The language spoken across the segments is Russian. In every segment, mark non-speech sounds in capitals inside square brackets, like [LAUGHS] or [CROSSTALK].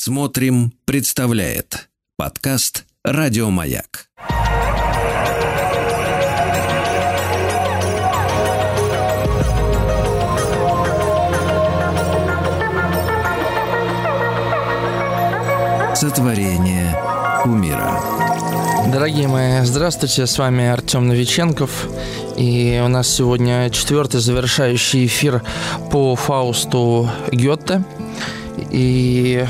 Смотрим, представляет подкаст Радиомаяк. Сотворение умира. Дорогие мои, здравствуйте, с вами Артем Новиченков. И у нас сегодня четвертый завершающий эфир по Фаусту Гетте. И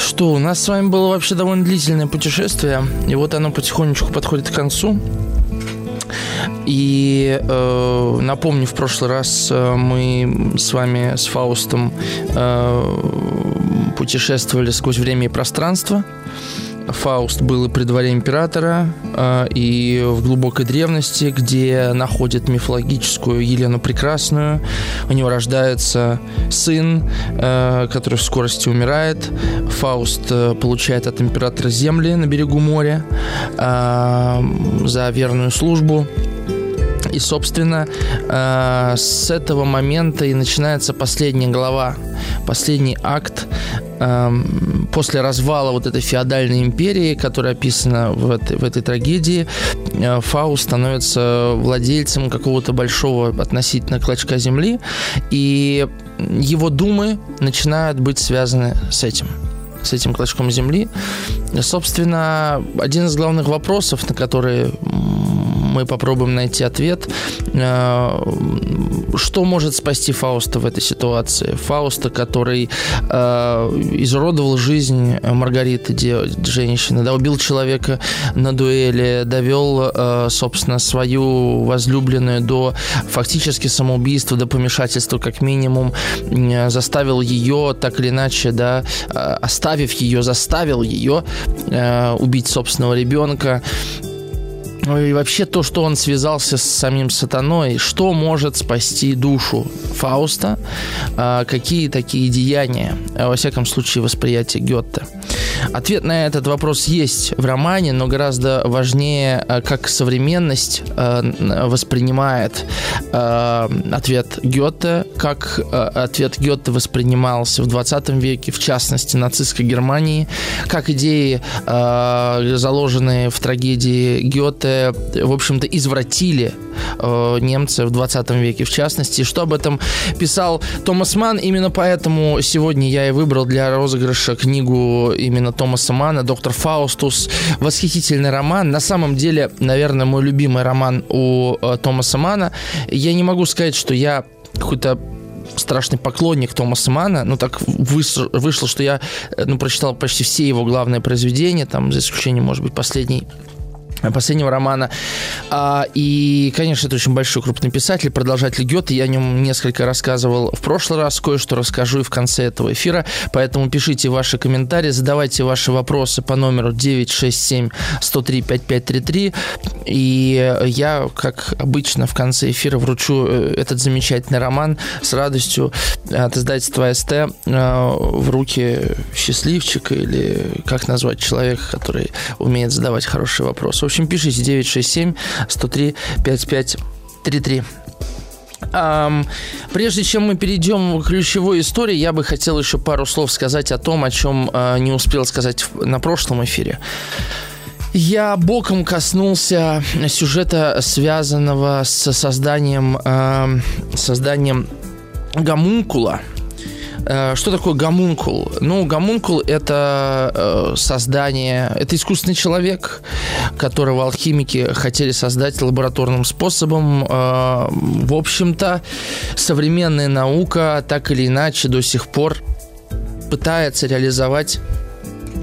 что, у нас с вами было вообще довольно длительное путешествие, и вот оно потихонечку подходит к концу. И э, напомню, в прошлый раз э, мы с вами, с Фаустом, э, путешествовали сквозь время и пространство. Фауст был и при дворе императора, э, и в глубокой древности, где находит мифологическую Елену Прекрасную. У него рождается сын, э, который в скорости умирает. Фауст э, получает от императора земли на берегу моря за верную службу. И, собственно, с этого момента и начинается последняя глава, последний акт Эм, после развала вот этой феодальной империи, которая описана в этой, в этой трагедии, э, становится владельцем какого-то большого относительно клочка земли, и его думы начинают быть связаны с этим с этим клочком земли. Собственно, один из главных вопросов, на которые мы попробуем найти ответ. Э, что может спасти Фауста в этой ситуации? Фауста, который э, изуродовал жизнь Маргариты, женщины, да, убил человека на дуэли, довел, э, собственно, свою возлюбленную до фактически самоубийства, до помешательства как минимум, заставил ее так или иначе, да, оставив ее, заставил ее убить собственного ребенка. Ну и вообще то, что он связался с самим сатаной, что может спасти душу Фауста, а, какие такие деяния, а, во всяком случае, восприятие Гетте. Ответ на этот вопрос есть в романе, но гораздо важнее, а, как современность воспринимает ответ Гетте, как ответ Гетте воспринимался в 20 веке, в частности, нацистской Германии, как идеи, заложенные в трагедии Гетте, в общем-то, извратили э, немцы в 20 веке, в частности. Что об этом писал Томас Ман. Именно поэтому сегодня я и выбрал для розыгрыша книгу именно Томаса Мана «Доктор Фаустус». Восхитительный роман. На самом деле, наверное, мой любимый роман у э, Томаса Мана. Я не могу сказать, что я какой-то страшный поклонник Томаса Мана. Ну, так вышло, что я э, ну, прочитал почти все его главные произведения, там, за исключением, может быть, последний последнего романа. А, и, конечно, это очень большой крупный писатель, продолжатель Гёте. Я о нем несколько рассказывал в прошлый раз, кое-что расскажу и в конце этого эфира. Поэтому пишите ваши комментарии, задавайте ваши вопросы по номеру 967 103 5533. И я, как обычно, в конце эфира вручу э, этот замечательный роман с радостью от издательства СТ э, в руки счастливчика или как назвать человека, который умеет задавать хорошие вопросы. В общем, пишите 967 103 5533. Um, прежде чем мы перейдем к ключевой истории, я бы хотел еще пару слов сказать о том, о чем uh, не успел сказать на прошлом эфире. Я боком коснулся сюжета, связанного с созданием, созданием гомункула – что такое гомункул? Ну, гомункул – это э, создание, это искусственный человек, которого алхимики хотели создать лабораторным способом. Э, в общем-то, современная наука так или иначе до сих пор пытается реализовать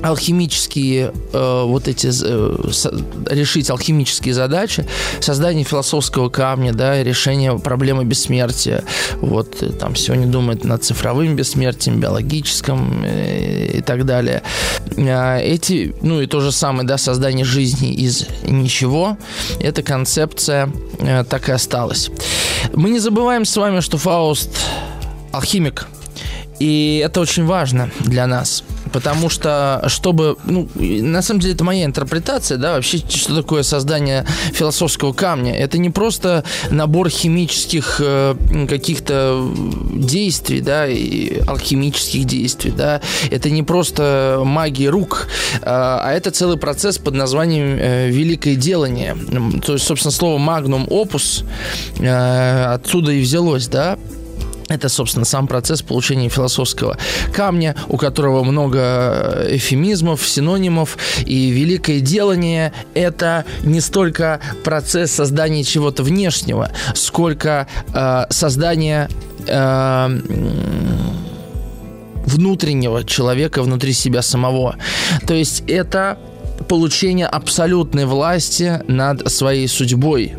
алхимические э, вот эти э, со, решить алхимические задачи, создание философского камня, да, решение проблемы бессмертия. Вот э, там сегодня думают над цифровым бессмертием, биологическим э, и так далее. Э, эти, ну и то же самое, да, создание жизни из ничего. Эта концепция э, так и осталась. Мы не забываем с вами, что Фауст алхимик, и это очень важно для нас Потому что, чтобы... Ну, на самом деле, это моя интерпретация, да, вообще, что такое создание философского камня. Это не просто набор химических э, каких-то действий, да, и алхимических действий, да. Это не просто магия рук, э, а это целый процесс под названием э, «великое делание». То есть, собственно, слово «магнум опус» э, отсюда и взялось, да. Это, собственно, сам процесс получения философского камня, у которого много эфемизмов, синонимов. И великое делание – это не столько процесс создания чего-то внешнего, сколько э, создания э, внутреннего человека внутри себя самого. То есть это получение абсолютной власти над своей судьбой.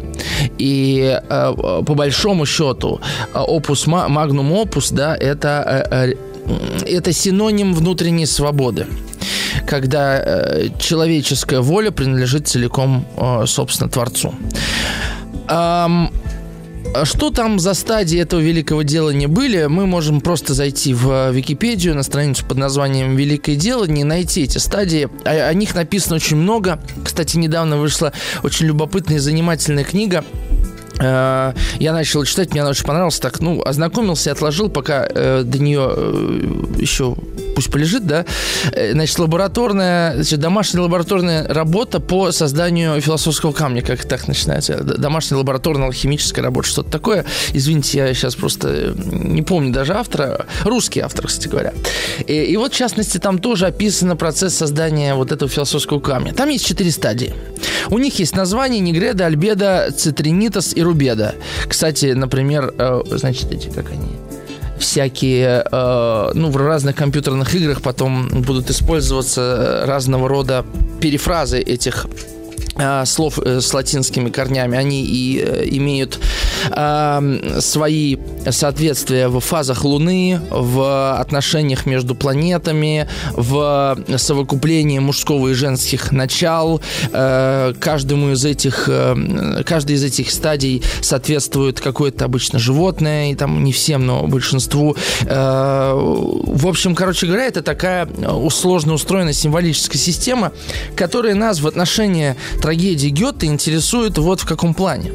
И э, по большому счету опус магнум опус, да, это э, э, это синоним внутренней свободы когда э, человеческая воля принадлежит целиком, э, собственно, Творцу. Эм, что там за стадии этого великого дела не были, мы можем просто зайти в э, Википедию на страницу под названием «Великое дело», не найти эти стадии. О, о них написано очень много. Кстати, недавно вышла очень любопытная и занимательная книга я начал читать, мне она очень понравилась. Так, ну, ознакомился и отложил, пока э, до нее э, еще пусть полежит, да. Э, значит, лабораторная, значит, домашняя лабораторная работа по созданию философского камня, как так начинается. Домашняя лабораторная алхимическая работа, что-то такое. Извините, я сейчас просто не помню даже автора. Русский автор, кстати говоря. И, и вот, в частности, там тоже описан процесс создания вот этого философского камня. Там есть четыре стадии. У них есть название Негреда, Альбеда, Цитринитас и Рубеда. Кстати, например, э, значит, эти, как они всякие, э, ну, в разных компьютерных играх потом будут использоваться разного рода перефразы этих Э, слов э, с латинскими корнями, они и э, имеют э, свои соответствия в фазах Луны, в отношениях между планетами, в совокуплении мужского и женских начал. Э, каждому из этих, э, каждой из этих стадий соответствует какое-то обычно животное, и там не всем, но большинству. Э, в общем, короче говоря, это такая сложно устроенная символическая система, которая нас в отношении трагедии Гёте интересует вот в каком плане.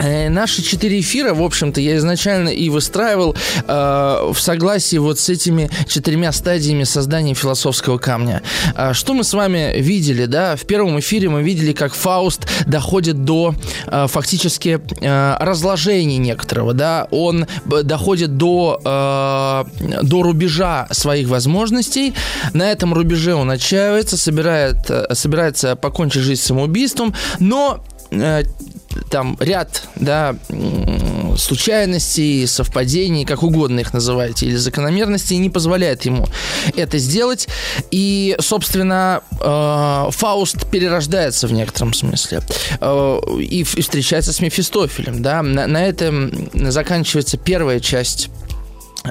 Э, наши четыре эфира, в общем-то, я изначально и выстраивал э, в согласии вот с этими четырьмя стадиями создания философского камня. Э, что мы с вами видели, да? В первом эфире мы видели, как Фауст доходит до э, фактически э, разложения некоторого, да? Он доходит до, э, до рубежа своих возможностей. На этом рубеже он отчаивается, собирает, э, собирается покончить жизнь самоубийством, но э, там ряд, да, случайностей, совпадений, как угодно их называйте, или закономерностей, не позволяет ему это сделать. И, собственно, э, Фауст перерождается в некотором смысле э, и, встречается с Мефистофелем, да. На, на этом заканчивается первая часть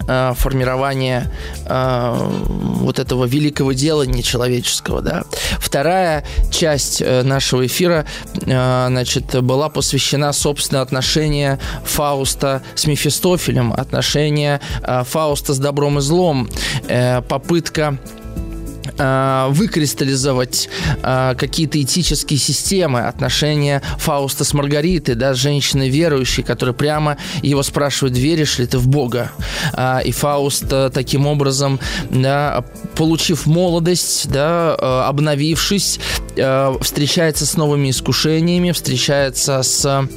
Э, формирования э, вот этого великого дела нечеловеческого, да. Вторая часть э, нашего эфира, э, значит, была посвящена, собственно, отношения Фауста с Мефистофелем, отношения э, Фауста с добром и злом, э, попытка э, выкристаллизовать э, какие-то этические системы, отношения Фауста с Маргаритой, да, с женщиной верующей, которая прямо его спрашивает, веришь ли ты в Бога? Э, и Фауст э, таким образом, да, получив молодость, да, э, обновившись, э, встречается с новыми искушениями, встречается с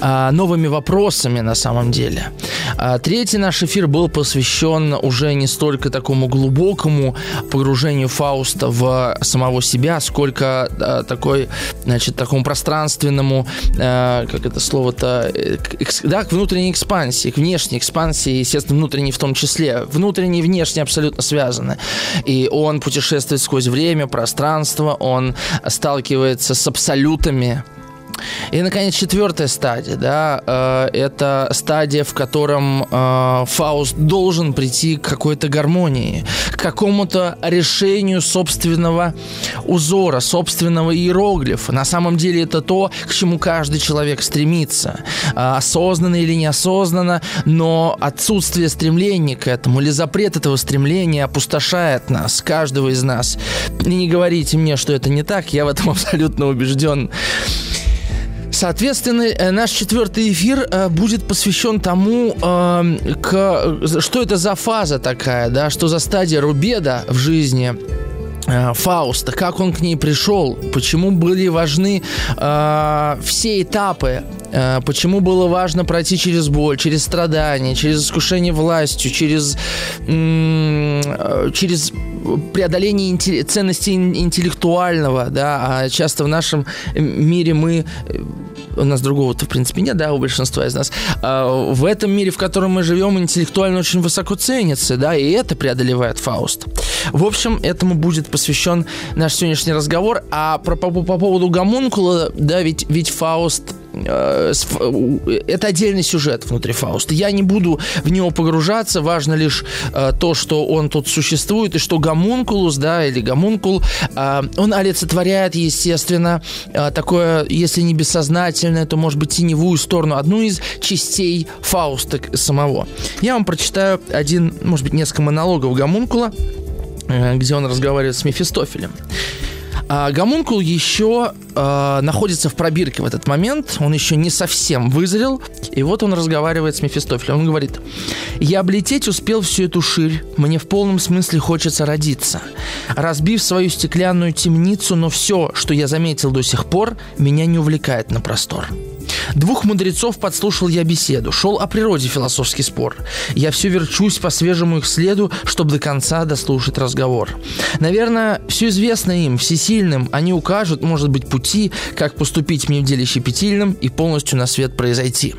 новыми вопросами на самом деле. А, третий наш эфир был посвящен уже не столько такому глубокому погружению Фауста в самого себя, сколько а, такой, значит, такому пространственному, как это слово-то, да, к внутренней экспансии, к внешней экспансии, естественно, внутренней в том числе. Внутренней и внешней абсолютно связаны. И он путешествует сквозь время, пространство, он сталкивается с абсолютами, И, наконец, четвертая стадия, да, э, это стадия, в котором э, Фауст должен прийти к какой-то гармонии, к какому-то решению собственного узора, собственного иероглифа. На самом деле это то, к чему каждый человек стремится, э, осознанно или неосознанно, но отсутствие стремления к этому или запрет этого стремления опустошает нас, каждого из нас. И не говорите мне, что это не так, я в этом [LAUGHS] абсолютно убежден. Соответственно, э, наш четвертый эфир э, будет посвящен тому, эм, к, что это за фаза такая, да, что за стадия Рубеда в жизни э, Фауста, как он к ней пришел, почему были важны э, все этапы, э, почему было важно пройти через боль, через страдания, через искушение властью, через, э, через преодоление интелли- ценностей интеллектуального, да, а часто в нашем мире мы у нас другого-то, в принципе, нет, да, у большинства из нас, а в этом мире, в котором мы живем, интеллектуально очень высоко ценится, да, и это преодолевает Фауст. В общем, этому будет посвящен наш сегодняшний разговор. А про, по, по поводу гомункула, да, ведь, ведь Фауст Э, это отдельный сюжет внутри Фауста. Я не буду в него погружаться. Важно лишь э, то, что он тут существует, и что гомункулус, да, или гомункул, э, он олицетворяет, естественно, такое, если не бессознательное, то, может быть, теневую сторону, одну из частей Фауста самого. Я вам прочитаю один, может быть, несколько монологов гомункула, где он разговаривает с Мефистофелем. А гомункул еще э, находится в пробирке в этот момент, он еще не совсем вызрел, и вот он разговаривает с Мефистофелем. Он говорит, «Я облететь успел всю эту ширь, мне в полном смысле хочется родиться. Разбив свою стеклянную темницу, но все, что я заметил до сих пор, меня не увлекает на простор». Двух мудрецов подслушал я беседу. Шел о природе философский спор. Я все верчусь по свежему их следу, чтобы до конца дослушать разговор. Наверное, все известно им, всесильным. Они укажут, может быть, пути, как поступить мне в деле щепетильным и полностью на свет произойти.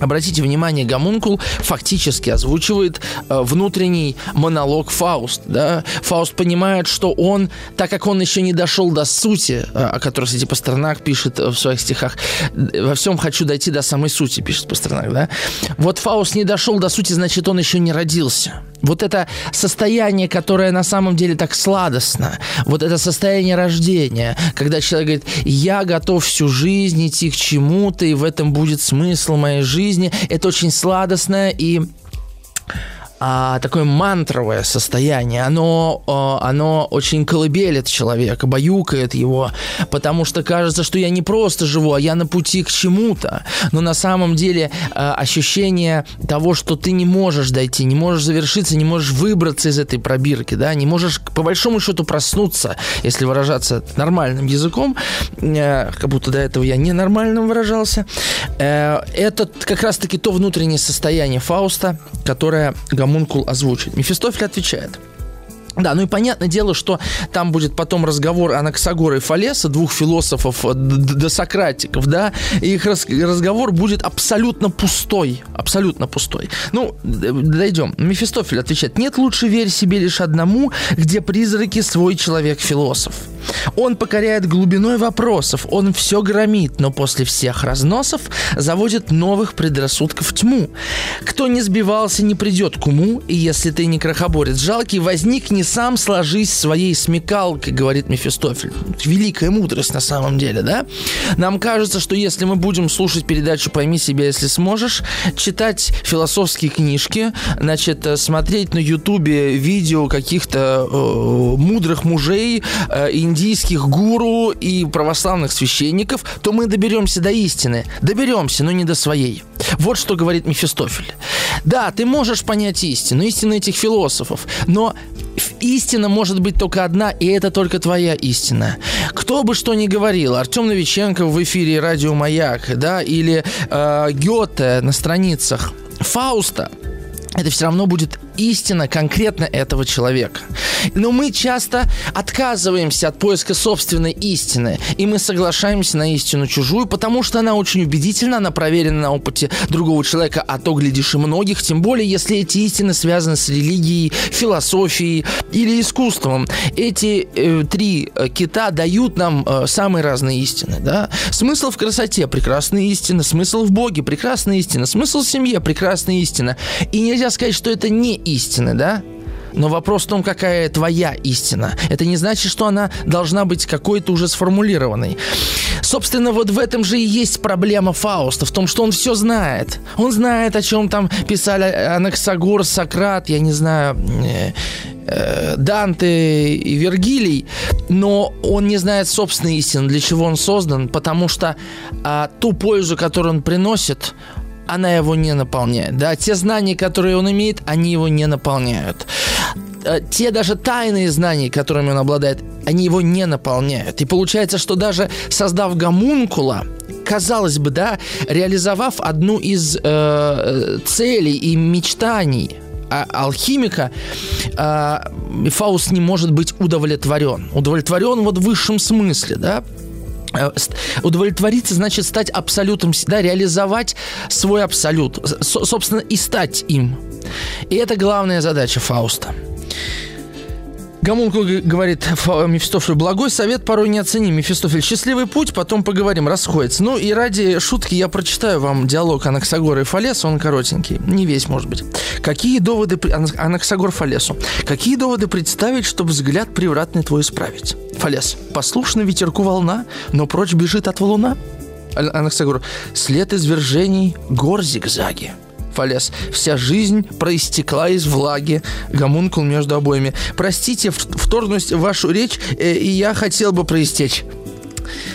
Обратите внимание, гомункул фактически озвучивает э, внутренний монолог Фауст. Да? Фауст понимает, что он, так как он еще не дошел до сути, э, о которой, кстати, Пастернак пишет в своих стихах, во всем хочу дойти до самой сути, пишет Пастернак. Да? Вот Фауст не дошел до сути, значит, он еще не родился. Вот это состояние, которое на самом деле так сладостно, вот это состояние рождения, когда человек говорит, я готов всю жизнь идти к чему-то, и в этом будет смысл моей жизни, это очень сладостно и а, такое мантровое состояние. Оно, оно очень колыбелит человека, баюкает его, потому что кажется, что я не просто живу, а я на пути к чему-то. Но на самом деле а, ощущение того, что ты не можешь дойти, не можешь завершиться, не можешь выбраться из этой пробирки, да, не можешь по большому счету проснуться, если выражаться нормальным языком, э, как будто до этого я ненормальным выражался. Э, это как раз-таки то внутреннее состояние Фауста, которое гомункул озвучит. Мефистофель отвечает. Да, ну и понятное дело, что там будет потом разговор Анаксагора и Фалеса, двух философов э, досократиков, да, и их разговор будет абсолютно пустой, абсолютно пустой. Ну, дойдем. Мефистофель отвечает, нет, лучше верь себе лишь одному, где призраки свой человек-философ. Он покоряет глубиной вопросов, он все громит, но после всех разносов заводит новых предрассудков тьму. Кто не сбивался, не придет к уму, и если ты не крохоборец жалкий, возникни сам, сложись своей смекалкой, говорит Мефистофель. Великая мудрость на самом деле, да? Нам кажется, что если мы будем слушать передачу «Пойми себя, если сможешь», читать философские книжки, значит, э, смотреть на Ютубе видео каких-то э, мудрых мужей, э, индийских гуру и православных священников, то мы доберемся до истины. Доберемся, но не до своей. Вот что говорит Мефистофель. Да, ты можешь понять истину, истину этих философов, но истина может быть только одна, и это только твоя истина. Кто бы что ни говорил, Артем Новиченко в эфире радио Маяк, да, или э, Гёте на страницах Фауста, это все равно будет истина конкретно этого человека. Но мы часто отказываемся от поиска собственной истины, и мы соглашаемся на истину чужую, потому что она очень убедительна, она проверена на опыте другого человека, а то, глядишь, и многих, тем более, если эти истины связаны с религией, философией или искусством. Эти э, три э, кита дают нам э, самые разные истины. Да? Смысл в красоте – прекрасная истина, смысл в Боге – прекрасная истина, смысл в семье – прекрасная истина. И нельзя сказать, что это не истины, да? Но вопрос в том, какая твоя истина. Это не значит, что она должна быть какой-то уже сформулированной. Собственно, вот в этом же и есть проблема Фауста, в том, что он все знает. Он знает, о чем там писали Анаксагор, Сократ, я не знаю, э, Данте и Вергилий, но он не знает собственной истины, для чего он создан, потому что а, ту пользу, которую он приносит, она его не наполняет. Да, те знания, которые он имеет, они его не наполняют. Э, те даже тайные знания, которыми он обладает, они его не наполняют. И получается, что даже создав гомункула, казалось бы, да, реализовав одну из э, целей и мечтаний а, алхимика, э, Фауст не может быть удовлетворен. Удовлетворен вот в высшем смысле, да, удовлетвориться значит стать абсолютом, да, реализовать свой абсолют, собственно, и стать им. И это главная задача Фауста. Гомункул говорит Мефистофелю, благой совет порой неоценим. Мефистофель, счастливый путь, потом поговорим, расходится. Ну и ради шутки я прочитаю вам диалог Анаксагора и Фалеса, он коротенький, не весь, может быть. Какие доводы, Анаксагор Фалесу, какие доводы представить, чтобы взгляд превратный твой исправить? Фалес, послушно ветерку волна, но прочь бежит от валуна. Анаксагор, след извержений, гор зигзаги. Фалес. Вся жизнь проистекла из влаги. Гомункул между обоими. Простите, вторгнусь в вашу речь, э, и я хотел бы проистечь.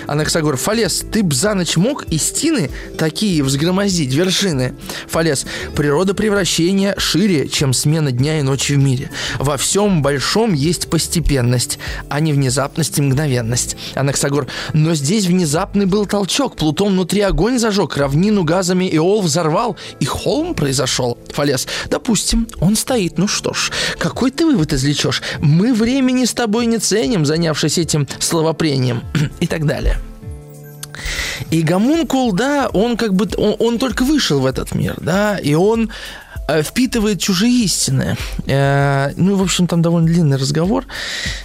Анаксагор, Фалес, ты б за ночь мог из стены такие взгромоздить вершины? Фалес, природа превращения шире, чем смена дня и ночи в мире. Во всем большом есть постепенность, а не внезапность и мгновенность. Анаксагор, но здесь внезапный был толчок, Плутон внутри огонь зажег, равнину газами Иол взорвал, и холм произошел. Фалес, допустим, он стоит, ну что ж, какой ты вывод извлечешь? Мы времени с тобой не ценим, занявшись этим словопрением. [CLEARS THROAT] И так далее. И гомункул, да, он как бы, он, он только вышел в этот мир, да, и он э, впитывает чужие истины. Э, ну, в общем, там довольно длинный разговор.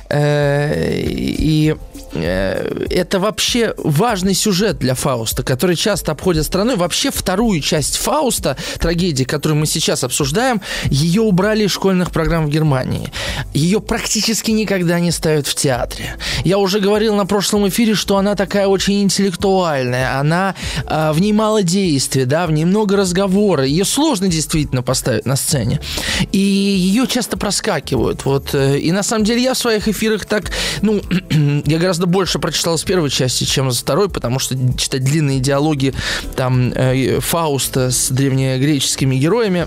Э, и это вообще важный сюжет для Фауста, который часто обходит страной. Вообще вторую часть Фауста, трагедии, которую мы сейчас обсуждаем, ее убрали из школьных программ в Германии. Ее практически никогда не ставят в театре. Я уже говорил на прошлом эфире, что она такая очень интеллектуальная, она э, в ней мало действия, да, в ней много разговора. Ее сложно действительно поставить на сцене. И ее часто проскакивают. Вот. Э, и на самом деле я в своих эфирах так, ну, [CLEARS THROAT] я гораздо больше прочитал с первой части, чем с второй, потому что читать длинные диалоги там э, Фауста с древнегреческими героями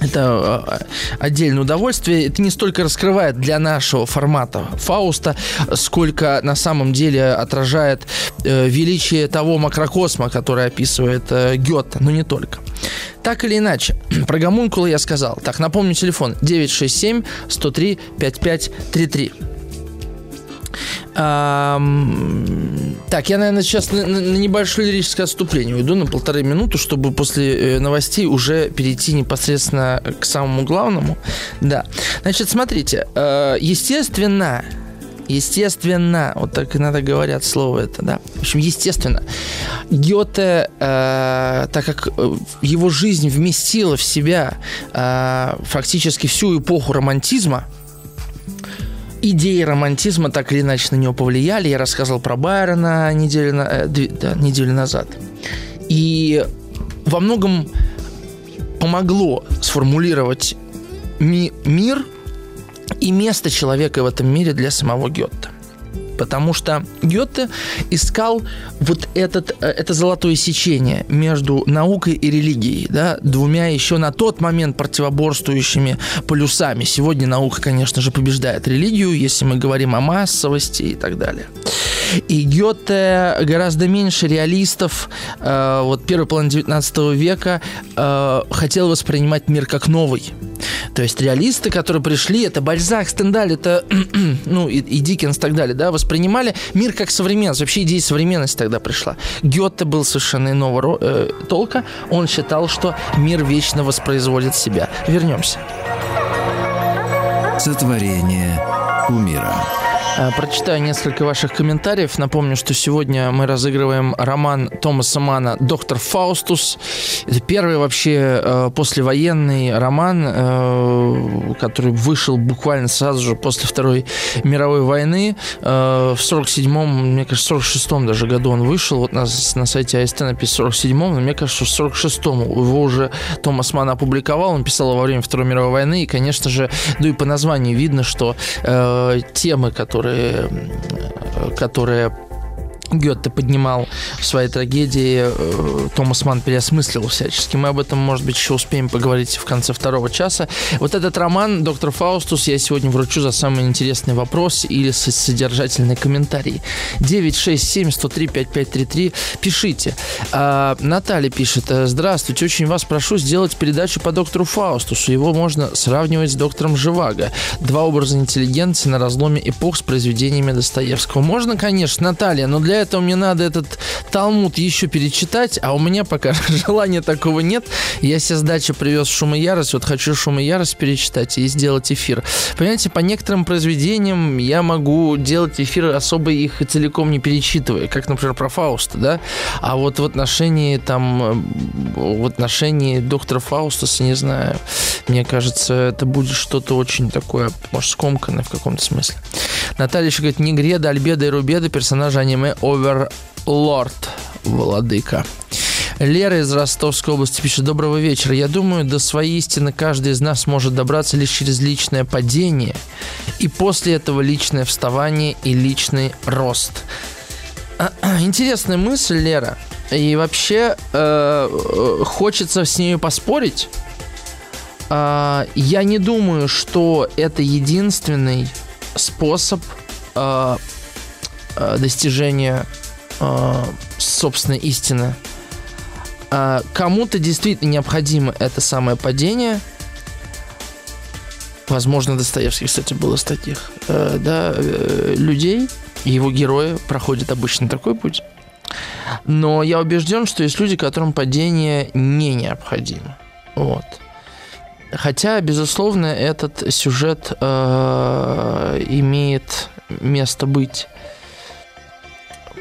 это э, отдельное удовольствие. Это не столько раскрывает для нашего формата Фауста, сколько на самом деле отражает э, величие того макрокосма, который описывает Гёте, но не только. Так или иначе, [CLEARS THROAT] про гомункула я сказал. Так, напомню телефон 967 103 5533. А, так, я, наверное, сейчас на, на небольшое лирическое отступление уйду на полторы минуты, чтобы после э, новостей уже перейти непосредственно к самому главному. Да. Значит, смотрите, э, естественно, Естественно, вот так иногда говорят слово это, да. В общем, естественно, Гёте, э, так как э, его жизнь вместила в себя э, фактически всю эпоху романтизма, идеи романтизма так или иначе на него повлияли. Я рассказывал про Байрона неделю, на, э, да, неделю назад. И во многом помогло сформулировать ми- мир и место человека в этом мире для самого Гетта потому что Гёте искал вот этот, э, это золотое сечение между наукой и религией, да, двумя еще на тот момент противоборствующими полюсами. Сегодня наука, конечно же, побеждает религию, если мы говорим о массовости и так далее. И Гёте гораздо меньше реалистов, э, вот первый половина 19 века, э, хотел воспринимать мир как новый. То есть реалисты, которые пришли, это Бальзак, Стендаль, это, [CLEARS THROAT] ну, и, и Диккенс и так далее, да, воспринимали мир как современность. Вообще идея современности тогда пришла. Гёте был совершенно иного э, толка. Он считал, что мир вечно воспроизводит себя. Вернемся. Сотворение кумира. Э, прочитаю несколько ваших комментариев. Напомню, что сегодня мы разыгрываем роман Томаса Мана «Доктор Фаустус». Это первый вообще э, послевоенный роман, э, который вышел буквально сразу же после Второй мировой войны. В 47-м, мне кажется, в 46-м даже году он вышел. Вот на, на сайте АСТ написано в 47-м, но мне кажется, в 46-м его уже Томас Ман опубликовал. Он писал во время Второй мировой войны. И, конечно же, ну и по названию видно, что э, темы, которые которые, которые Гетте поднимал в своей трагедии, э, Томас Ман переосмыслил всячески. Мы об этом, может быть, еще успеем поговорить в конце второго часа. Вот этот роман «Доктор Фаустус» я сегодня вручу за самый интересный вопрос или содержательный комментарий. 967-103-5533. Пишите. А, Наталья пишет. Здравствуйте, очень вас прошу сделать передачу по доктору Фаустусу. Его можно сравнивать с доктором Живаго. Два образа интеллигенции на разломе эпох с произведениями Достоевского. Можно, конечно, Наталья, но для этого мне надо этот Талмуд еще перечитать, а у меня пока [LAUGHS] желания такого нет. Я себе с дачи привез «Шум и ярость», вот хочу «Шум и ярость» перечитать и сделать эфир. Понимаете, по некоторым произведениям я могу делать эфир особо их целиком не перечитывая, как, например, про Фауста, да? А вот в отношении там, в отношении доктора Фаустаса, не знаю, мне кажется, это будет что-то очень такое, может, скомканное в каком-то смысле. Наталья еще говорит, Негреда, Альбеда и Рубеда, персонажи аниме Оверлорд, владыка. Лера из Ростовской области пишет «Доброго вечера. Я думаю, до своей истины каждый из нас может добраться лишь через личное падение, и после этого личное вставание и личный рост». [CLEARS THROAT] Интересная мысль, Лера. И вообще э, э, хочется с ней поспорить. Э, я не думаю, что это единственный способ э, э, достижения э, собственной истины. Э, кому-то действительно необходимо это самое падение. Возможно, Достоевский, кстати, был из таких э, да, людей. Его герои проходят обычно такой путь. Но я убежден, что есть люди, которым падение не необходимо. Вот. Хотя, безусловно, этот сюжет э, имеет место быть.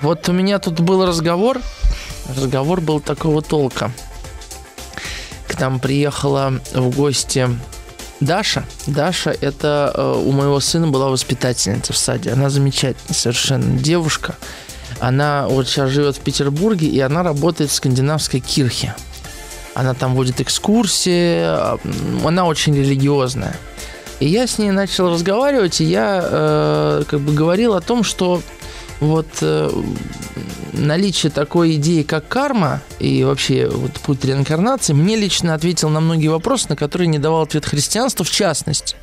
Вот у меня тут был разговор. Разговор был такого толка. К нам приехала в гости Даша. Даша это э, у моего сына была воспитательница в саде. Она замечательная совершенно девушка. Она вот сейчас живет в Петербурге, и она работает в скандинавской кирхе. Она там водит экскурсии, она очень религиозная. И я с ней начал разговаривать, и я э, как бы говорил о том, что вот э, наличие такой идеи, как карма, и вообще вот путь реинкарнации, мне лично ответил на многие вопросы, на которые не давал ответ христианство, в частности.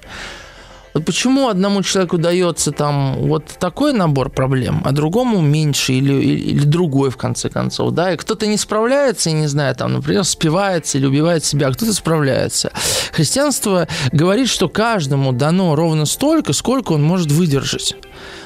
Вот почему одному человеку дается там вот такой набор проблем, а другому меньше или, или, или другой, в конце концов, да, и кто-то не справляется, и не знаю, там, например, спивается или убивает себя, а кто-то справляется. Христианство говорит, что каждому дано ровно столько, сколько он может выдержать.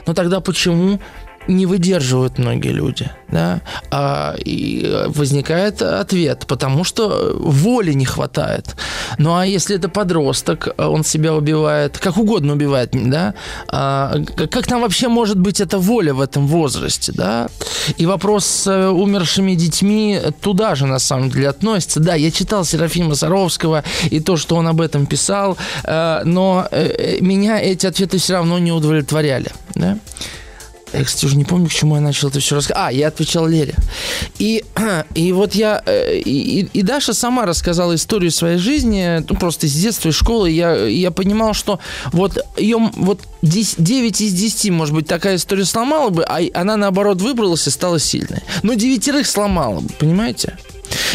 Но тогда почему не выдерживают многие люди, да, а, и возникает ответ, потому что воли не хватает. Ну а если это подросток, он себя убивает, как угодно убивает, да, а, как там вообще может быть эта воля в этом возрасте, да? И вопрос с э, умершими детьми туда же на самом деле относится. Да, я читал Серафима Саровского и то, что он об этом писал, э, но э, меня эти ответы все равно не удовлетворяли, да? Я, кстати, уже не помню, к чему я начал это все рассказывать. А, я отвечал Лере. И, [CLEARS THROAT] и вот я... Э, и, и Даша сама рассказала историю своей жизни, ну, просто из детства, из школы. Я, я понимал, что вот ее вот 10, 9 из 10, может быть, такая история сломала бы, а она, наоборот, выбралась и стала сильной. Но девятерых сломала бы, понимаете?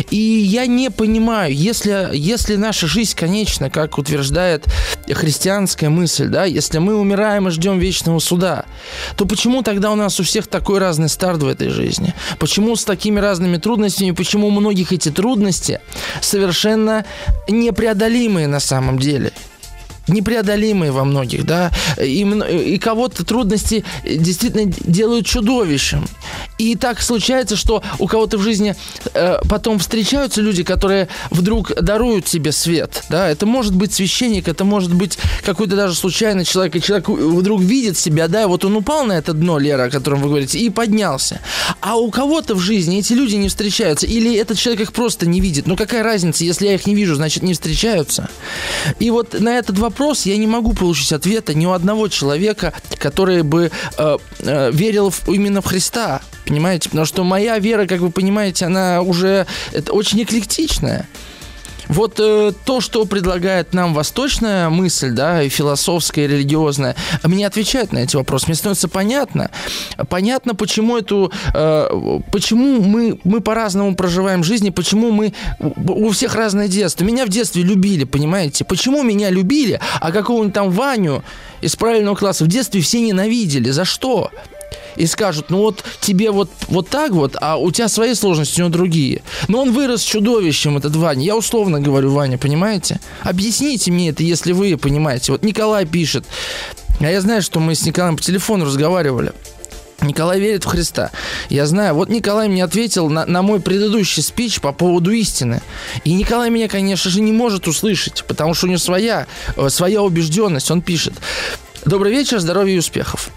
И я не понимаю, если, если наша жизнь конечна, как утверждает христианская мысль, да, если мы умираем и ждем вечного суда, то почему тогда у нас у всех такой разный старт в этой жизни? Почему с такими разными трудностями, почему у многих эти трудности совершенно непреодолимые на самом деле? непреодолимые во многих, да, и, и кого-то трудности действительно делают чудовищем. И так случается, что у кого-то в жизни э, потом встречаются люди, которые вдруг даруют тебе свет, да, это может быть священник, это может быть какой-то даже случайный человек, и человек вдруг видит себя, да, вот он упал на это дно, Лера, о котором вы говорите, и поднялся. А у кого-то в жизни эти люди не встречаются, или этот человек их просто не видит. Ну какая разница, если я их не вижу, значит не встречаются. И вот на этот вопрос я не могу получить ответа ни у одного человека, который бы э, э, верил в, именно в Христа. Понимаете? Потому что моя вера, как вы понимаете, она уже это очень эклектичная. Вот э, то, что предлагает нам восточная мысль, да, и философская, и религиозная, мне отвечает на эти вопросы. Мне становится понятно, понятно, почему эту, э, почему мы, мы по-разному проживаем жизнь, и почему мы, у всех разное детство. Меня в детстве любили, понимаете? Почему меня любили, а какого-нибудь там Ваню из правильного класса в детстве все ненавидели? За что? И скажут, ну вот тебе вот, вот так вот, а у тебя свои сложности, у него другие. Но он вырос чудовищем, этот Ваня. Я условно говорю, Ваня, понимаете? Объясните мне это, если вы понимаете. Вот Николай пишет, а я знаю, что мы с Николаем по телефону разговаривали. Николай верит в Христа. Я знаю, вот Николай мне ответил на, на мой предыдущий спич по поводу истины. И Николай меня, конечно же, не может услышать, потому что у него своя, э, своя убежденность. Он пишет. Добрый вечер, здоровья и успехов.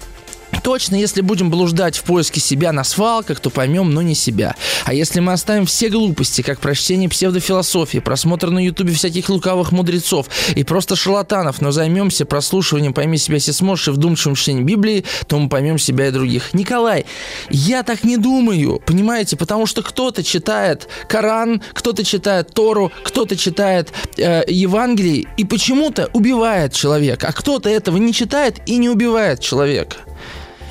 Точно, если будем блуждать в поиске себя на свалках, то поймем, но не себя. А если мы оставим все глупости, как прочтение псевдофилософии, просмотр на ютубе всяких лукавых мудрецов и просто шарлатанов, но займемся прослушиванием «Пойми себя, если сможешь» и вдумчивым чтением Библии, то мы поймем себя и других. Николай, я так не думаю, понимаете, потому что кто-то читает Коран, кто-то читает Тору, кто-то читает э, Евангелие и почему-то убивает человека, а кто-то этого не читает и не убивает человека.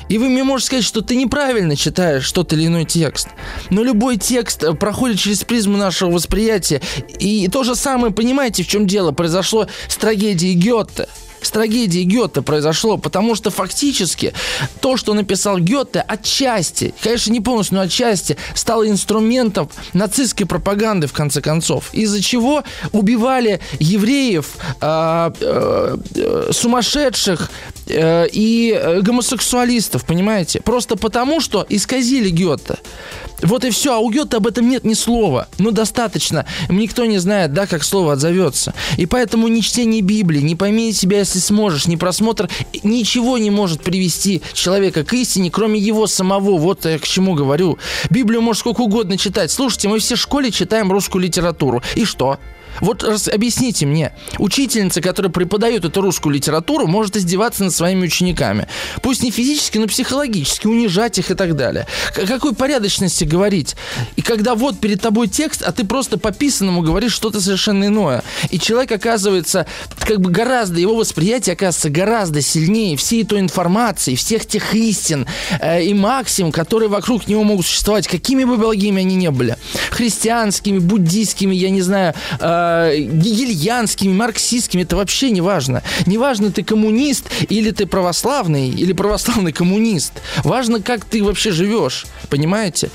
И вы мне можете сказать, что ты неправильно читаешь тот или иной текст. Но любой текст э, проходит через призму нашего восприятия. И то же самое, понимаете, в чем дело, произошло с трагедией Гетте с трагедией Гёте произошло, потому что фактически то, что написал Гёте, отчасти, конечно, не полностью, но отчасти, стало инструментом нацистской пропаганды, в конце концов. Из-за чего убивали евреев, э, э, сумасшедших э, и гомосексуалистов, понимаете? Просто потому, что исказили Гёте. Вот и все, а у Гёте об этом нет ни слова. Ну, достаточно. Никто не знает, да, как слово отзовется. И поэтому ни чтение Библии, ни пойми себя, если сможешь, ни просмотр, ничего не может привести человека к истине, кроме его самого. Вот я к чему говорю. Библию можешь сколько угодно читать. Слушайте, мы все в школе читаем русскую литературу. И что? Вот раз, объясните мне, учительница, которая преподает эту русскую литературу, может издеваться над своими учениками. Пусть не физически, но психологически, унижать их и так далее. О какой порядочности говорить? И когда вот перед тобой текст, а ты просто по писанному говоришь что-то совершенно иное. И человек оказывается, как бы гораздо, его восприятие оказывается гораздо сильнее всей той информации, всех тех истин э, и максим, которые вокруг него могут существовать, какими бы благими они ни были. Христианскими, буддийскими, я не знаю, э, э, марксистскими, это вообще не важно. Не важно, ты коммунист или ты православный, или православный коммунист. Важно, как ты вообще живешь, понимаете?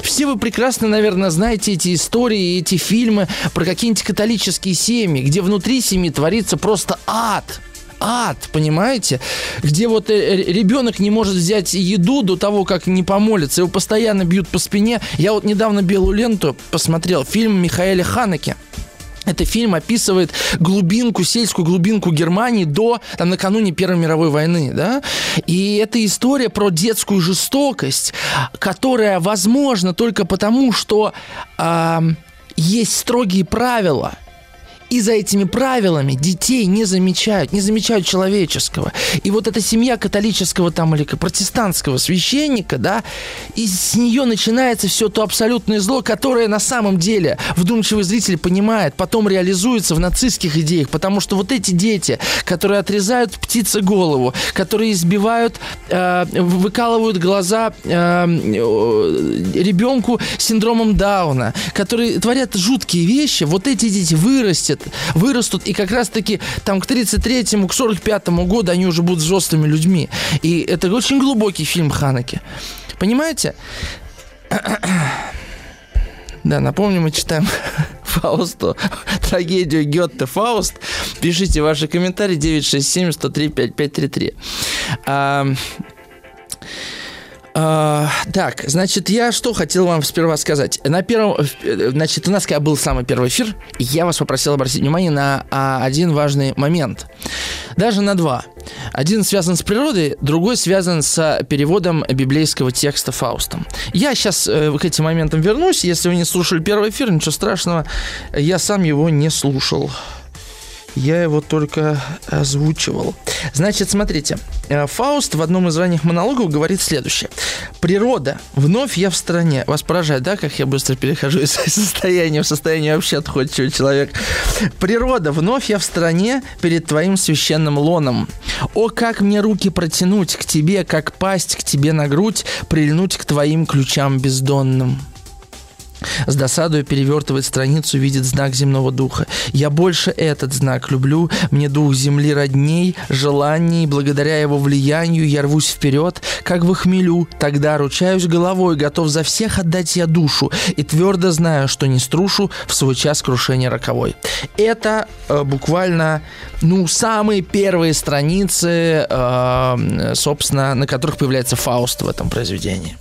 Все вы прекрасно, наверное, знаете эти истории, эти фильмы про какие-нибудь католические семьи, где внутри семьи творится просто ад ад, понимаете? Где вот э, ребенок не может взять еду до того, как не помолится, его постоянно бьют по спине. Я вот недавно белую ленту посмотрел, фильм Михаэля Ханеке. Этот фильм описывает глубинку, сельскую глубинку Германии до, там, накануне Первой мировой войны, да? И это история про детскую жестокость, которая возможна только потому, что э, есть строгие правила – И за этими правилами детей не замечают, не замечают человеческого. И вот эта семья католического там или протестантского священника, да, и с нее начинается все то абсолютное зло, которое на самом деле вдумчивый зритель понимает, потом реализуется в нацистских идеях, потому что вот эти дети, которые отрезают птице голову, которые избивают, э, выкалывают глаза э, ребенку с синдромом Дауна, которые творят жуткие вещи, вот эти дети вырастут, вырастут, и как раз-таки там к 33-му, к 45-му году они уже будут взрослыми людьми. И это очень глубокий фильм Ханаки. Понимаете? [CLEARS THROAT] Да, напомню, мы читаем [LAUGHS] Фаусту, трагедию Гетте Фауст. Пишите ваши комментарии 967 103 5533. А, а, так, значит, я что хотел вам сперва сказать. На первом, значит, у нас когда был самый первый эфир, я вас попросил обратить внимание на а, один важный момент. Даже на два. Один связан с природой, другой связан с переводом библейского текста Фаустом. Я сейчас э, к этим моментам вернусь. Если вы не слушали первый эфир, ничего страшного, я сам его не слушал. Я его только озвучивал. Значит, смотрите. Э, Фауст в одном из ранних монологов говорит следующее. Природа. Вновь я в стране. Вас поражает, да, как я быстро перехожу из [LAUGHS] состояния в состояние вообще отходчивого человека. Природа. Вновь я в стране перед твоим священным лоном. О, как мне руки протянуть к тебе, как пасть к тебе на грудь, прильнуть к твоим ключам бездонным. С досадой перевертывает страницу, видит знак земного духа. Я больше этот знак люблю, мне дух земли родней, желаний, благодаря его влиянию я рвусь вперед, как в хмелю, тогда ручаюсь головой, готов за всех отдать я душу, и твердо знаю, что не струшу в свой час крушения роковой. Это э, буквально, ну, самые первые страницы, э, собственно, на которых появляется Фауст в этом произведении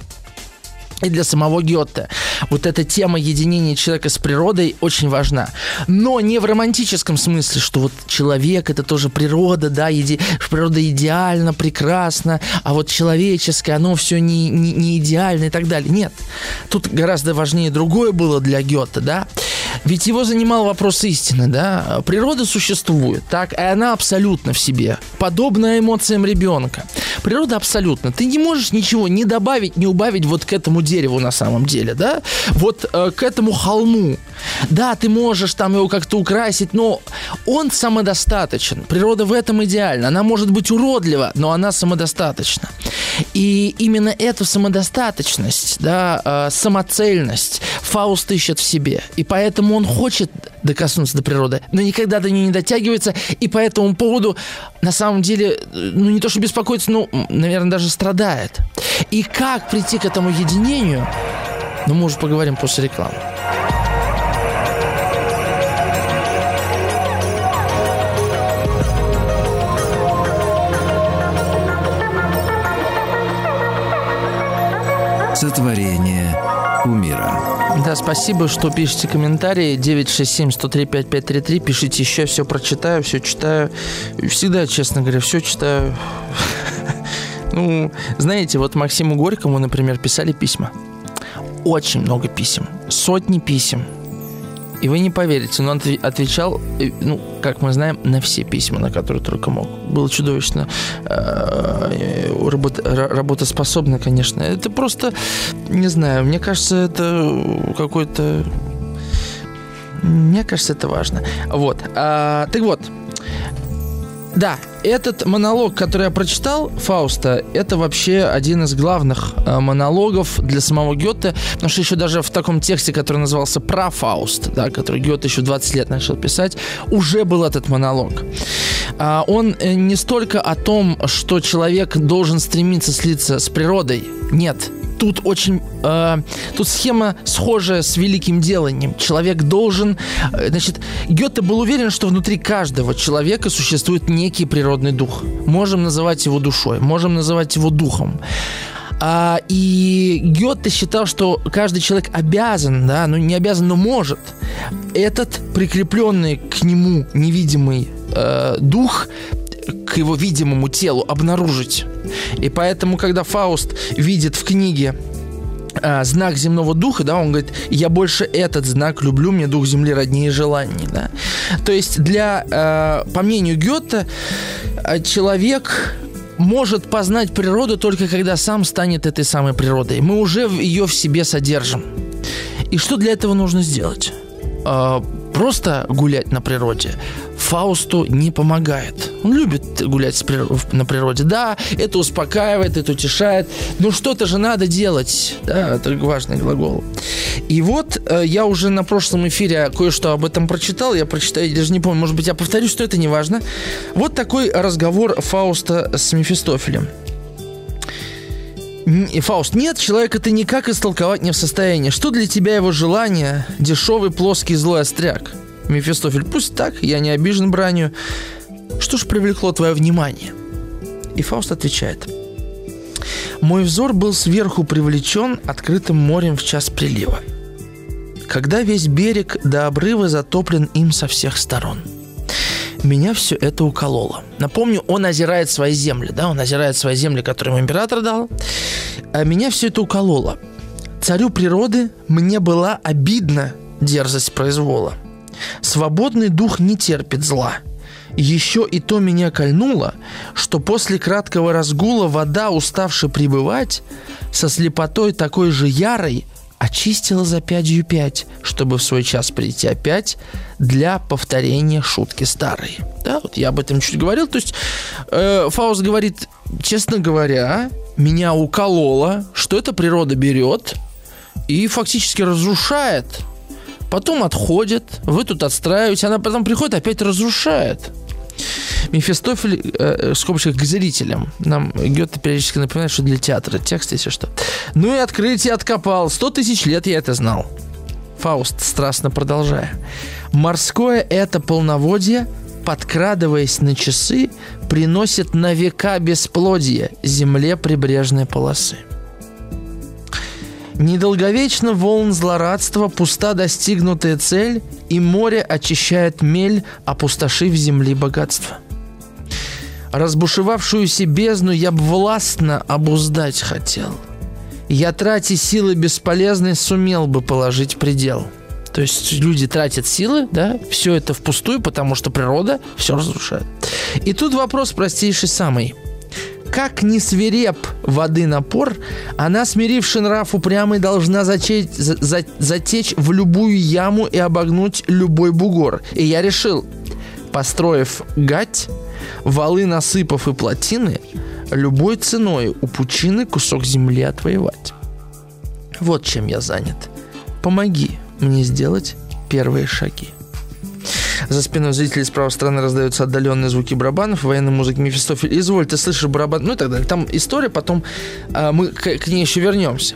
и для самого Гетте. Вот эта тема единения человека с природой очень важна. Но не в романтическом смысле, что вот человек это тоже природа, да, иде... природа идеально, прекрасна, а вот человеческое, оно все не, не, не идеально и так далее. Нет. Тут гораздо важнее другое было для Гетте, да. Ведь его занимал вопрос истины, да. Природа существует, так, и она абсолютно в себе, подобна эмоциям ребенка. Природа абсолютно. Ты не можешь ничего не добавить, не убавить вот к этому дереву на самом деле, да? Вот э, к этому холму. Да, ты можешь там его как-то украсить, но он самодостаточен. Природа в этом идеальна. Она может быть уродлива, но она самодостаточна. И именно эту самодостаточность, да, э, самоцельность Фауст ищет в себе. И поэтому он хочет докоснуться до природы, но никогда до нее не дотягивается. И по этому поводу на самом деле, ну не то что беспокоится, но, наверное, даже страдает. И как прийти к этому единению, ну мы уже поговорим после рекламы. Сотворение умира. Да, спасибо, что пишете комментарии. 967-103-5533. Пишите еще, все прочитаю, все читаю. Всегда, честно говоря, все читаю. [LAUGHS] Ну, знаете, вот Максиму Горькому, например, писали письма. Очень много писем. Сотни писем. И вы не поверите, но он отвечал, э, ну, как мы знаем, на все письма, на которые только мог. Было чудовищно э, работоспособно, конечно. Это просто, не знаю, мне кажется, это какой-то... Мне кажется, это важно. Вот. А, так вот, да, этот монолог, который я прочитал, Фауста, это вообще один из главных э, монологов для самого Гёте, потому что еще даже в таком тексте, который назывался «Про Фауст», да, который Гёте еще 20 лет начал писать, уже был этот монолог. А, он э, не столько о том, что человек должен стремиться слиться с природой, нет, тут очень... Э, тут схема схожая с великим деланием. Человек должен... Э, значит, Гёте был уверен, что внутри каждого человека существует некий природный дух. Можем называть его душой, можем называть его духом. А, и Гёте считал, что каждый человек обязан, да, ну не обязан, но может, этот прикрепленный к нему невидимый э, дух к его видимому телу обнаружить. И поэтому, когда Фауст видит в книге а, знак земного духа, да, он говорит, я больше этот знак люблю, мне дух земли роднее желаний, да. То есть для, э, по мнению Гёте, э, человек может познать природу только когда сам станет этой самой природой. Мы уже ее в себе содержим. И что для этого нужно сделать? Просто гулять на природе. Фаусту не помогает. Он любит гулять на природе. Да, это успокаивает, это утешает, но что-то же надо делать. Да, это важный глагол. И вот э, я уже на прошлом эфире кое-что об этом прочитал. Я прочитаю, я даже не помню, может быть, я повторюсь, что это не важно. Вот такой разговор Фауста с Мефистофелем. Фауст, нет, человека ты никак истолковать не в состоянии. Что для тебя его желание? Дешевый, плоский, злой остряк. Мефистофель, пусть так, я не обижен бранью. Что ж привлекло твое внимание? И Фауст отвечает. Мой взор был сверху привлечен открытым морем в час прилива, когда весь берег до обрыва затоплен им со всех сторон. Меня все это укололо. Напомню, он озирает свои земли, да, он озирает свои земли, которые ему император дал. А меня все это укололо. Царю природы мне была обидна дерзость произвола – Свободный дух не терпит зла. Еще и то меня кольнуло, что после краткого разгула вода, уставши пребывать, со слепотой такой же ярой, очистила за пятью пять, чтобы в свой час прийти опять для повторения шутки старой. Да, вот я об этом чуть говорил. То есть э, Фауст говорит, честно говоря, меня укололо, что эта природа берет и фактически разрушает потом отходит, вы тут отстраиваете, она потом приходит, опять разрушает. Мефистофель, э, в скобочках, к зрителям. Нам Гёте периодически напоминает, что для театра текст, если что. Ну и открытие откопал. Сто тысяч лет я это знал. Фауст, страстно продолжая. Морское это полноводье, подкрадываясь на часы, приносит на века бесплодие земле прибрежной полосы. Недолговечно волн злорадства, пуста достигнутая цель, и море очищает мель, опустошив земли богатства. Разбушевавшуюся бездну я б властно обуздать хотел. Я, тратя силы бесполезные, сумел бы положить предел. То есть люди тратят силы, да, все это впустую, потому что природа все разрушает. И тут вопрос простейший самый – как не свиреп воды напор, она, смиривши нрав упрямый, должна зачечь, за, за, затечь в любую яму и обогнуть любой бугор. И я решил, построив гать, валы насыпав и плотины, любой ценой у пучины кусок земли отвоевать. Вот чем я занят. Помоги мне сделать первые шаги. За спиной зрителей с правой стороны раздаются отдаленные звуки барабанов, военной музыки Мефистофель. Изволь, ты слышишь барабан, ну и так далее. Там история, потом а, мы к, к ней еще вернемся.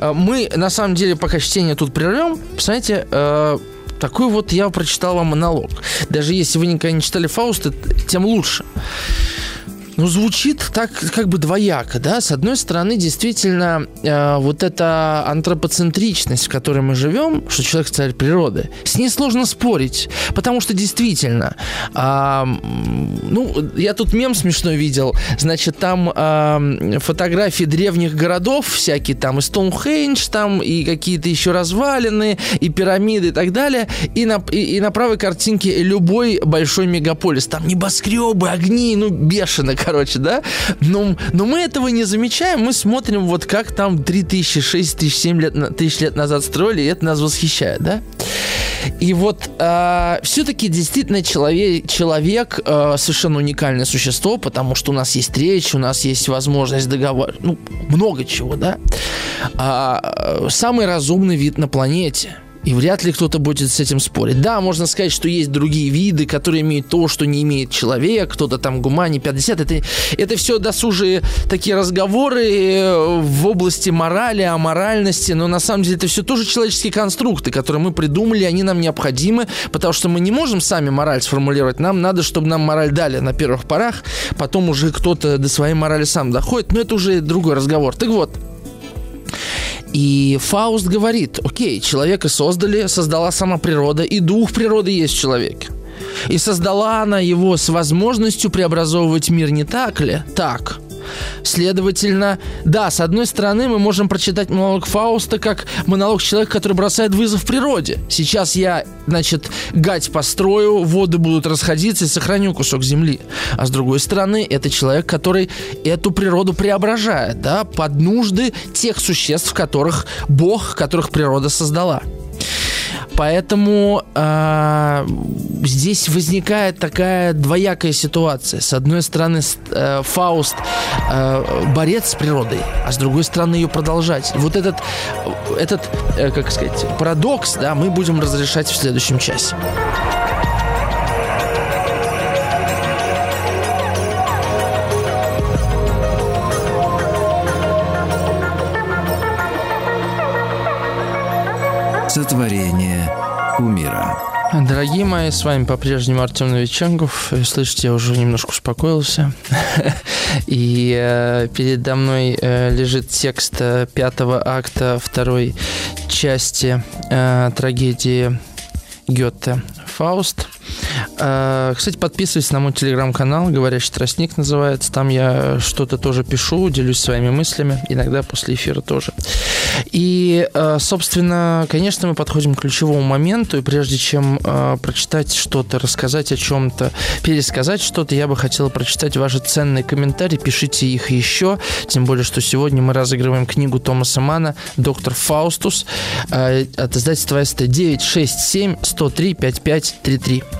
А, мы, на самом деле, пока чтение тут прервем, посмотрите, а, такой вот я прочитал вам монолог. Даже если вы никогда не читали Фауста, тем лучше. Ну, звучит так как бы двояко, да. С одной стороны, действительно, э, вот эта антропоцентричность, в которой мы живем, что человек царь природы, с ней сложно спорить, потому что действительно, э, ну, я тут мем смешной видел, значит, там э, фотографии древних городов всякие, там и Стоунхендж, там и какие-то еще развалины, и пирамиды и так далее, и на, и, и на правой картинке любой большой мегаполис, там небоскребы, огни, ну, бешено, короче, да? Но, но мы этого не замечаем, мы смотрим вот как там 3000, 6000, 7 лет, тысяч лет назад строили, и это нас восхищает, да? И вот э, а, все-таки действительно человек, человек э, совершенно уникальное существо, потому что у нас есть речь, у нас есть возможность договор, ну, много чего, да? А, самый разумный вид на планете – и вряд ли кто-то будет с этим спорить. Да, можно сказать, что есть другие виды, которые имеют то, что не имеет человек, кто-то там гумани 50. Это, это все досужие такие разговоры э, в области морали, аморальности, но на самом деле это все тоже человеческие конструкты, которые мы придумали, они нам необходимы, потому что мы не можем сами мораль сформулировать, нам надо, чтобы нам мораль дали на первых порах, потом уже кто-то до своей морали сам доходит, но это уже другой разговор. Так вот, и Фауст говорит, окей, человека создали, создала сама природа, и дух природы есть в человеке. И создала она его с возможностью преобразовывать мир, не так ли? Так. Следовательно, да, с одной стороны, мы можем прочитать монолог Фауста как монолог человека, который бросает вызов природе. Сейчас я, значит, гать построю, воды будут расходиться и сохраню кусок земли. А с другой стороны, это человек, который эту природу преображает, да, под нужды тех существ, которых Бог, которых природа создала. Поэтому э, здесь возникает такая двоякая ситуация. С одной стороны, э, Фауст э, борец с природой, а с другой стороны ее продолжать. Вот этот, этот э, как сказать, парадокс, да, мы будем разрешать в следующем часе. Дорогие мои, с вами по-прежнему Артем Новиченков. Слышите, я уже немножко успокоился. [LAUGHS] И э, передо мной э, лежит текст э, пятого акта второй части э, трагедии Гёте «Фауст». Э, кстати, подписывайтесь на мой телеграм-канал, говорящий тростник называется. Там я что-то тоже пишу, делюсь своими мыслями, иногда после эфира тоже. И, э, собственно, конечно, мы подходим к ключевому моменту, и прежде чем э, прочитать что-то, рассказать о чем-то, пересказать что-то, я бы хотела прочитать ваши ценные комментарии, пишите их еще, тем более, что сегодня мы разыгрываем книгу Томаса Мана «Доктор Фаустус» от издательства СТ 967 103 5533.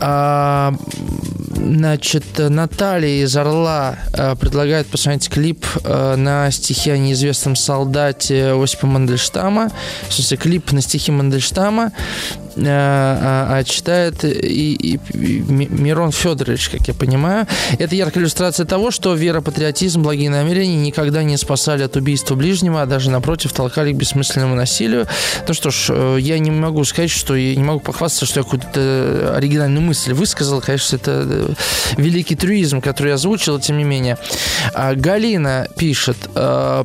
А, значит, Наталья из Орла а, предлагает посмотреть клип а, на стихи о неизвестном солдате Осипа Мандельштама. В смысле, клип на стихи Мандельштама а, а, читает и, и, и Мирон Федорович, как я понимаю. Это яркая иллюстрация того, что вера, патриотизм, благие намерения никогда не спасали от убийства ближнего, а даже напротив толкали к бессмысленному насилию. Ну что ж, э, я не могу сказать, что я не могу похвастаться, что я какую-то оригинальную мысль высказал. Конечно, это э, великий трюизм, который я озвучил, тем не менее. А Галина пишет, э,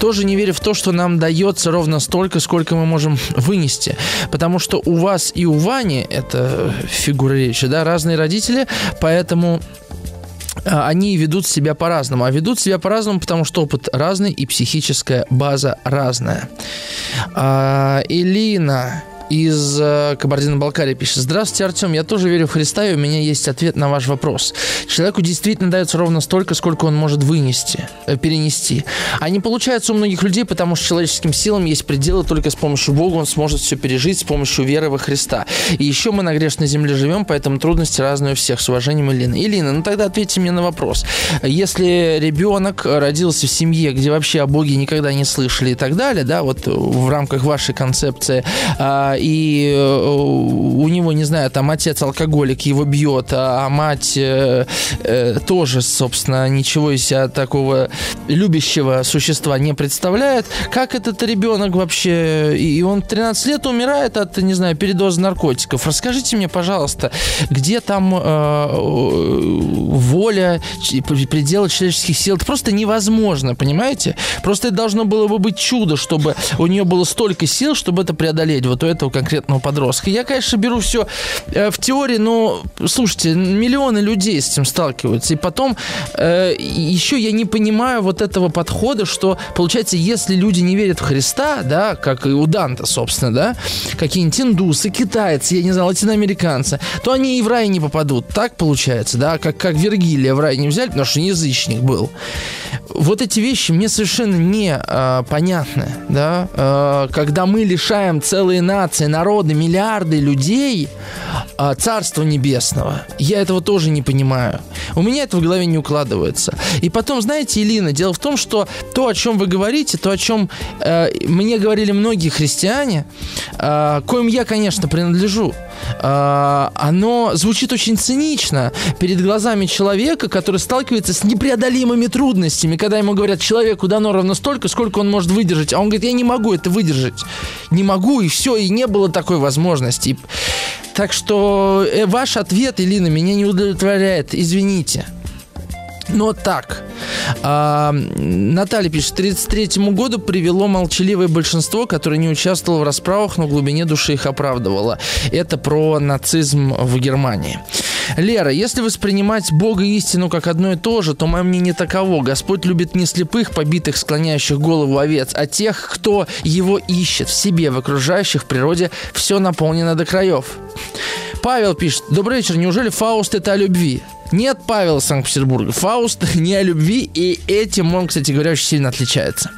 тоже не верю в то, что нам дается ровно столько, сколько мы можем вынести. Потому что у вас и у Вани, это фигура речи, да, разные родители, поэтому они ведут себя по-разному. А ведут себя по-разному, потому что опыт разный и психическая база разная. А, из э, Кабардино-Балкарии пишет. Здравствуйте, Артем. Я тоже верю в Христа, и у меня есть ответ на ваш вопрос. Человеку действительно дается ровно столько, сколько он может вынести, э, перенести. А не получается у многих людей, потому что человеческим силам есть пределы, только с помощью Бога он сможет все пережить с помощью веры во Христа. И еще мы на грешной земле живем, поэтому трудности разные у всех. С уважением, Илина. Илина, ну тогда ответьте мне на вопрос. Если ребенок родился в семье, где вообще о Боге никогда не слышали и так далее, да, вот в рамках вашей концепции, а, и э, у него, не знаю, там отец алкоголик его бьет, а, мать э, э, тоже, собственно, ничего из себя такого любящего существа не представляет. Как этот ребенок вообще, и он 13 лет умирает от, не знаю, передоза наркотиков. Расскажите мне, пожалуйста, где там э, воля, пределы человеческих сил? Это просто невозможно, понимаете? Просто это должно было бы быть чудо, чтобы у нее было столько сил, чтобы это преодолеть. Вот у этого этого конкретного подростка. Я, конечно, беру все э, в теории, но, слушайте, миллионы людей с этим сталкиваются. И потом э, еще я не понимаю вот этого подхода, что, получается, если люди не верят в Христа, да, как и у Данта, собственно, да, какие-нибудь индусы, китайцы, я не знаю, латиноамериканцы, то они и в рай не попадут. Так получается, да, как, как Вергилия в рай не взяли, потому что язычник был вот эти вещи мне совершенно не э, понятны, да, э, когда мы лишаем целые нации, народы, миллиарды людей э, Царства Небесного. Я этого тоже не понимаю. У меня это в голове не укладывается. И потом, знаете, Илина, дело в том, что то, о чем вы говорите, то, о чем э, мне говорили многие христиане, э, коим я, конечно, принадлежу, э, оно звучит очень цинично перед глазами человека, который сталкивается с непреодолимыми трудностями, когда ему говорят, человеку дано ровно столько, сколько он может выдержать, а он говорит, я не могу это выдержать, не могу, и все, и не было такой возможности. Так что э, ваш ответ, Илина, меня не удовлетворяет, извините. Но так, а, Наталья пишет, к 1933 году привело молчаливое большинство, которое не участвовало в расправах, но в глубине души их оправдывало. Это про нацизм в Германии. Лера, если воспринимать Бога и истину как одно и то же, то мое мнение таково. Господь любит не слепых, побитых, склоняющих голову овец, а тех, кто его ищет в себе, в окружающих, в природе. Все наполнено до краев. Павел пишет. Добрый вечер. Неужели Фауст это о любви? Нет, Павел из Санкт-Петербурга. Фауст [LAUGHS] не о любви, и этим он, кстати говоря, очень сильно отличается.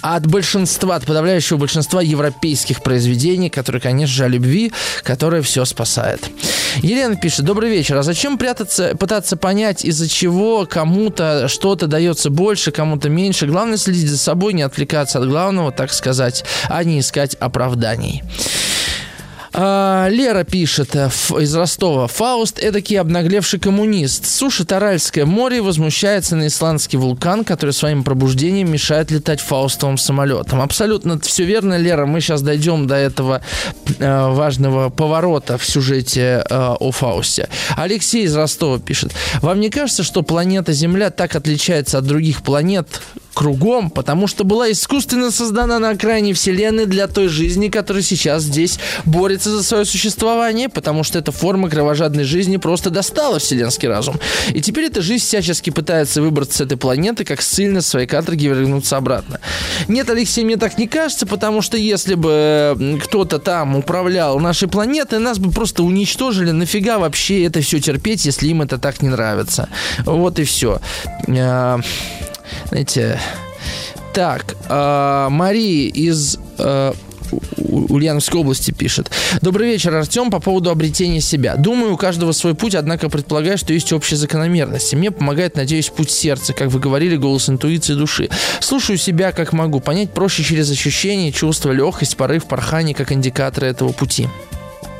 От большинства, от подавляющего большинства европейских произведений, которые, конечно же, о любви, которая все спасает. Елена пишет, добрый вечер. А зачем прятаться, пытаться понять, из-за чего кому-то что-то дается больше, кому-то меньше? Главное следить за собой, не отвлекаться от главного, так сказать, а не искать оправданий. А, Лера пишет э, из Ростова. Фауст – эдакий обнаглевший коммунист. Сушит Аральское море и возмущается на исландский вулкан, который своим пробуждением мешает летать Фаустовым самолетом. Абсолютно все верно, Лера. Мы сейчас дойдем до этого э, важного поворота в сюжете э, о Фаусте. Алексей из Ростова пишет. Вам не кажется, что планета Земля так отличается от других планет, кругом, потому что была искусственно создана на окраине Вселенной для той жизни, которая сейчас здесь борется за свое существование, потому что эта форма кровожадной жизни просто достала вселенский разум. И теперь эта жизнь всячески пытается выбраться с этой планеты, как сильно своей каторги вернуться обратно. Нет, Алексей, мне так не кажется, потому что если бы кто-то там управлял нашей планетой, нас бы просто уничтожили. Нафига вообще это все терпеть, если им это так не нравится? Вот и все. Знаете, так, э, Мария из э, Ульяновской области пишет. Добрый вечер, Артем. По поводу обретения себя. Думаю, у каждого свой путь, однако предполагаю, что есть общие закономерности. Мне помогает, надеюсь, путь сердца, как вы говорили, голос интуиции души. Слушаю себя как могу. Понять проще через ощущения, чувства, легкость, порыв, порхание, как индикаторы этого пути.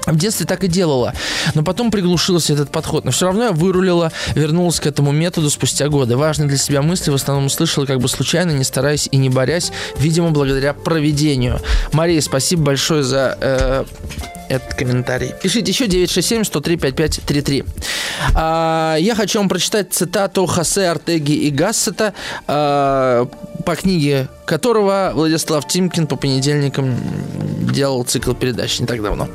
В детстве так и делала, но потом приглушился этот подход. Но все равно я вырулила, вернулась к этому методу спустя годы. Важные для себя мысли в основном услышала как бы случайно, не стараясь и не борясь, видимо, благодаря проведению. Мария, спасибо большое за э, этот комментарий. Пишите еще 967-103-5533. А, я хочу вам прочитать цитату Хосе Артеги и Гассета а, по книге которого Владислав Тимкин по понедельникам делал цикл передач не так давно.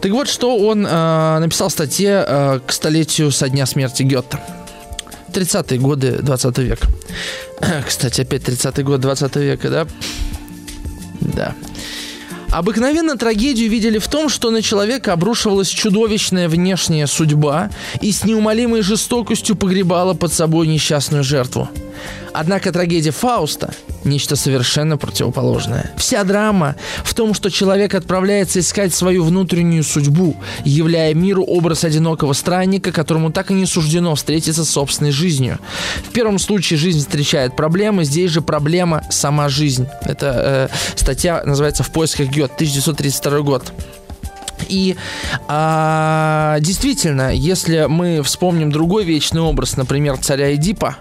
Так вот, что он э, написал в статье э, к столетию со дня смерти Гетта. 30-е годы 20 века. [CLEARS THROAT] Кстати, опять 30-й год 20 века, да? Да. Обыкновенно трагедию видели в том, что на человека обрушивалась чудовищная внешняя судьба и с неумолимой жестокостью погребала под собой несчастную жертву. Однако трагедия Фауста – нечто совершенно противоположное. Вся драма в том, что человек отправляется искать свою внутреннюю судьбу, являя миру образ одинокого странника, которому так и не суждено встретиться с собственной жизнью. В первом случае жизнь встречает проблемы, здесь же проблема – сама жизнь. Это э, статья называется «В поисках Гет», 1932 год. И а, действительно, если мы вспомним другой вечный образ, например, царя Эдипа,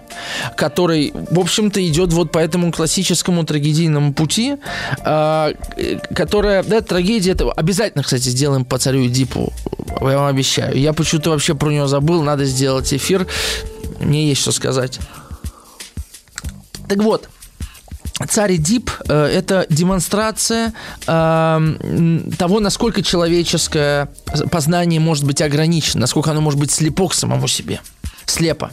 который, в общем-то, идет вот по этому классическому трагедийному пути, а, которая, да, трагедия, это обязательно, кстати, сделаем по царю Эдипу, я вам обещаю. Я почему-то вообще про него забыл, надо сделать эфир, мне есть что сказать. Так вот, Царь Дип э, это демонстрация э, того, насколько человеческое познание может быть ограничено, насколько оно может быть слепо к самому себе. Слепо.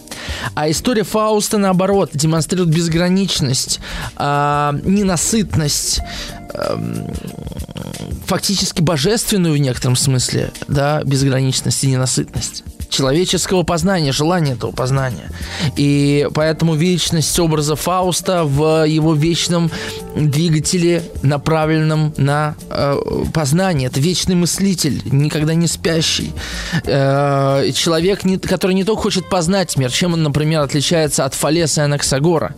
А история Фауста, наоборот, демонстрирует безграничность, э, ненасытность, э, фактически божественную в некотором смысле, да, безграничность и ненасытность человеческого познания, желания этого познания. И поэтому вечность образа Фауста в его вечном двигателе, направленном на э, познание. Это вечный мыслитель, никогда не спящий. Э, человек, не, который не только хочет познать мир, чем он, например, отличается от Фалеса и Анаксагора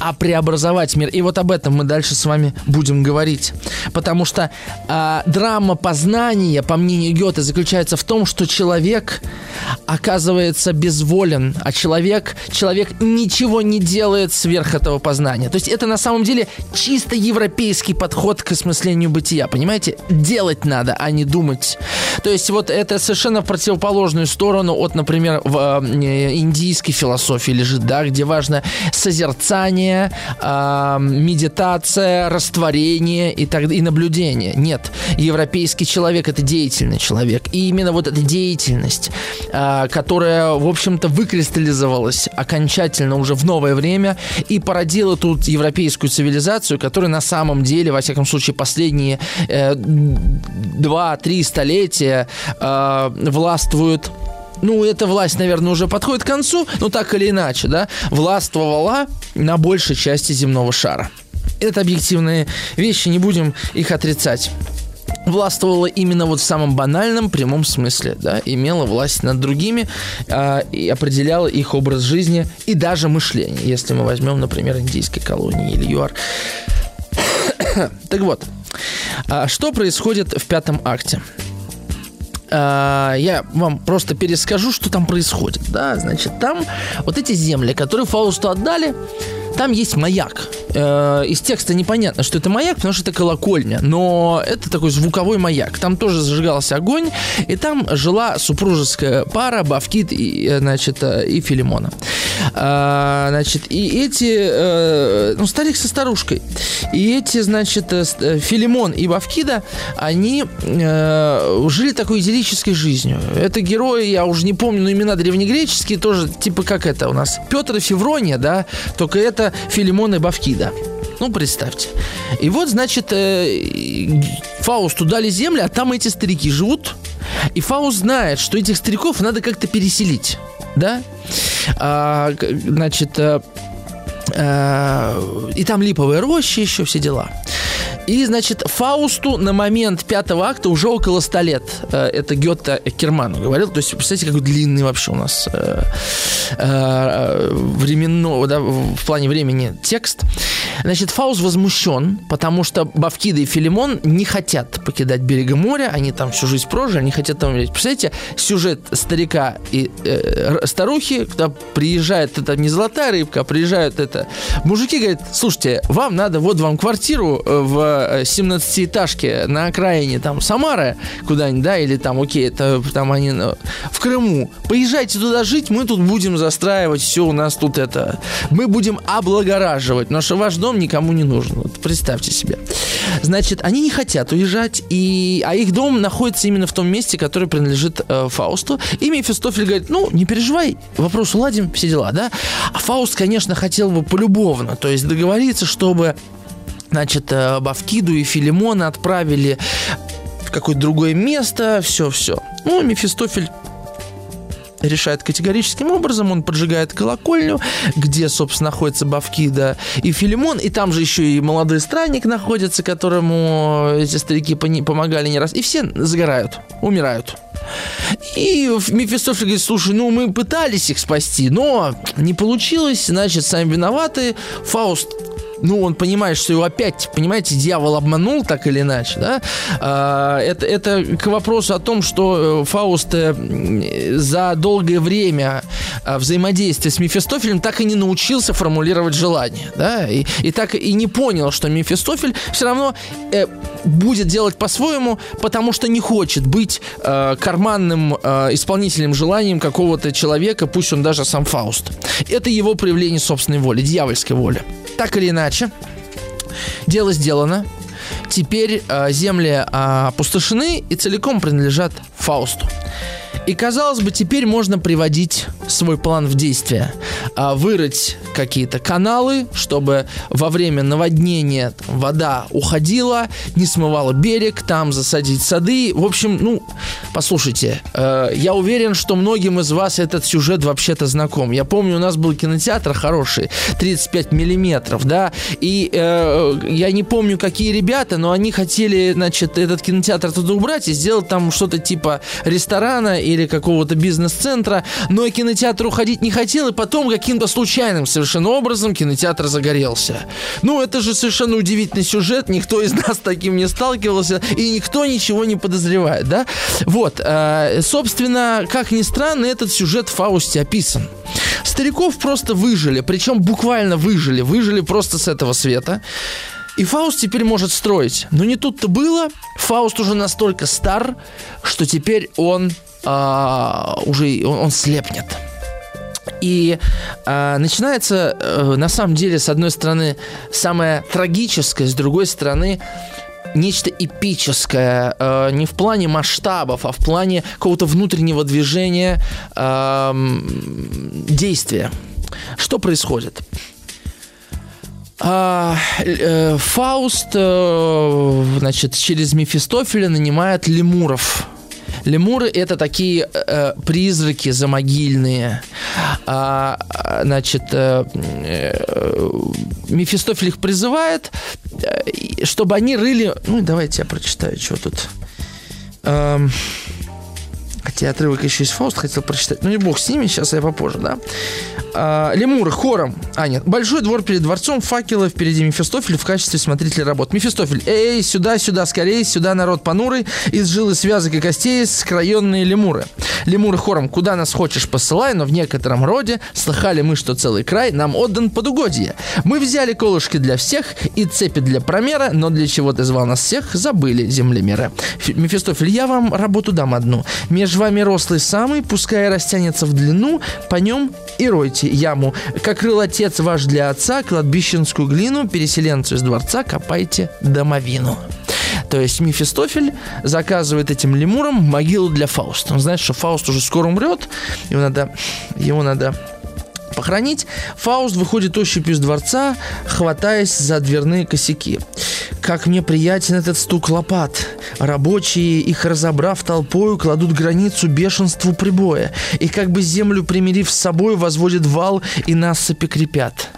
а преобразовать мир. И вот об этом мы дальше с вами будем говорить. Потому что э, драма познания, по мнению Гёте, заключается в том, что человек оказывается безволен, а человек, человек ничего не делает сверх этого познания. То есть это на самом деле чисто европейский подход к осмыслению бытия, понимаете? Делать надо, а не думать. То есть вот это совершенно в противоположную сторону от, например, в э, индийской философии лежит, да, где важно созерцание, мышление, э, медитация, растворение и, так, и наблюдение. Нет, европейский человек это деятельный человек. И именно вот эта деятельность, э, которая, в общем-то, выкристаллизовалась окончательно уже в новое время и породила тут европейскую цивилизацию, которая на самом деле, во всяком случае, последние э, 2-3 столетия э, властвует ну, эта власть, наверное, уже подходит к концу, но так или иначе, да, властвовала на большей части земного шара. Это объективные вещи, не будем их отрицать властвовала именно вот в самом банальном прямом смысле, да, имела власть над другими э, и определяла их образ жизни и даже мышление, если мы возьмем, например, индийской колонии или ЮАР. [COUGHS] так вот, а что происходит в пятом акте? А, я вам просто перескажу, что там происходит. Да, значит, там вот эти земли, которые Фаусту отдали, там есть маяк. Э, из текста непонятно, что это маяк, потому что это колокольня, но это такой звуковой маяк. Там тоже зажигался огонь, и там жила супружеская пара Бавкит и, э, значит, э, и Филимона. Значит, и эти, ну, старик со старушкой, и эти, значит, Филимон и Бавкида, они жили такой идиллической жизнью. Это герои, я уже не помню, но имена древнегреческие тоже, типа как это у нас, Петр и Феврония, да, только это Филимон и Бавкида. Ну, представьте. И вот, значит, э, Фаусту дали землю, а там эти старики живут. И Фауст знает, что этих стариков надо как-то переселить. Да? А, значит, э, и там липовые рощи, еще все дела. И, значит, Фаусту на момент пятого акта уже около ста лет. Э, это Гетта Керману говорил. То есть, представьте, какой длинный вообще у нас э, э, временно, да, в плане времени текст. Значит, Фауст возмущен, потому что Бавкида и Филимон не хотят покидать берега моря, они там всю жизнь прожили, они хотят там умереть. Представляете, сюжет старика и э, старухи, когда приезжает, это не золотая рыбка, а приезжают это... Мужики говорят, слушайте, вам надо, вот вам квартиру в 17-этажке на окраине там Самары куда-нибудь, да, или там, окей, это там они ну, в Крыму. Поезжайте туда жить, мы тут будем застраивать все, у нас тут это... Мы будем облагораживать, потому что ваш дом никому не нужен. Вот представьте себе. Значит, они не хотят уезжать, и... а их дом находится именно в том месте, которое принадлежит э, Фаусту. И Мефистофель говорит, ну, не переживай, вопрос уладим, все дела, да? А Фауст, конечно, хотел бы полюбовно, то есть договориться, чтобы значит, э, Бавкиду и Филимона отправили в какое-то другое место, все-все. Ну, Мефистофель решает категорическим образом. Он поджигает колокольню, где, собственно, находится Бавкида и Филимон. И там же еще и молодой странник находится, которому эти старики помогали не раз. И все загорают, умирают. И Мефистофель говорит, слушай, ну мы пытались их спасти, но не получилось, значит, сами виноваты. Фауст ну, он понимает, что его опять, понимаете, дьявол обманул так или иначе, да, а, это, это к вопросу о том, что э, Фауст э, за долгое время а, взаимодействия с Мефистофелем так и не научился формулировать желание, да, и, и так и не понял, что Мефистофель все равно э, будет делать по-своему, потому что не хочет быть э, карманным э, исполнителем желанием какого-то человека, пусть он даже сам Фауст. Это его проявление собственной воли, дьявольской воли. Так или иначе, дело сделано. Теперь э, земли э, опустошены и целиком принадлежат Фаусту. И казалось бы, теперь можно приводить свой план в действие. А, вырыть какие-то каналы, чтобы во время наводнения вода уходила, не смывала берег, там засадить сады. В общем, ну, послушайте, э, я уверен, что многим из вас этот сюжет вообще-то знаком. Я помню, у нас был кинотеатр хороший, 35 миллиметров, да, и э, я не помню, какие ребята, но они хотели, значит, этот кинотеатр туда убрать и сделать там что-то типа ресторана или какого-то бизнес-центра, но кинотеатр уходить не хотел, и потом каким-то случайным совершенно образом кинотеатр загорелся. Ну, это же совершенно удивительный сюжет, никто из нас таким не сталкивался, и никто ничего не подозревает, да? Вот, э, собственно, как ни странно, этот сюжет в Фаусте описан. Стариков просто выжили, причем буквально выжили, выжили просто с этого света. И Фауст теперь может строить. Но не тут-то было. Фауст уже настолько стар, что теперь он а, уже он, он слепнет. И э, начинается, э, на самом деле, с одной стороны, самое трагическое, с другой стороны, нечто эпическое, э, не в плане масштабов, а в плане какого-то внутреннего движения, э, действия. Что происходит? А, э, Фауст, э, значит, через Мефистофеля нанимает лемуров – Лемуры это такие э, призраки замогильные. А, значит, э, э, Мефистофель их призывает, э, чтобы они рыли... Ну, давайте я прочитаю, что тут. Эм, хотя отрывок еще из Фауст хотел прочитать. Ну, не бог с ними, сейчас я попозже, да. А, лемуры хором. А, нет. Большой двор перед дворцом, факелы, впереди Мефистофель в качестве смотрителя работ. Мефистофель, эй, сюда, сюда, скорее, сюда народ понурый, из жилы связок и костей скроенные лемуры. Лемуры хором, куда нас хочешь посылай, но в некотором роде слыхали мы, что целый край нам отдан под угодье. Мы взяли колышки для всех и цепи для промера, но для чего ты звал нас всех, забыли землемеры. Мефистофель, я вам работу дам одну. Меж вами рослый самый, пускай растянется в длину, по нем и ройте яму. Как крыл отец ваш для отца, кладбищенскую глину, переселенцу из дворца копайте домовину. То есть Мефистофель заказывает этим лемурам могилу для Фауста. Он знает, что Фауст уже скоро умрет, его надо, его надо похоронить, Фауст выходит ощупью из дворца, хватаясь за дверные косяки. Как мне приятен этот стук лопат. Рабочие, их разобрав толпою, кладут границу бешенству прибоя. И как бы землю примирив с собой, возводят вал и насыпи крепят.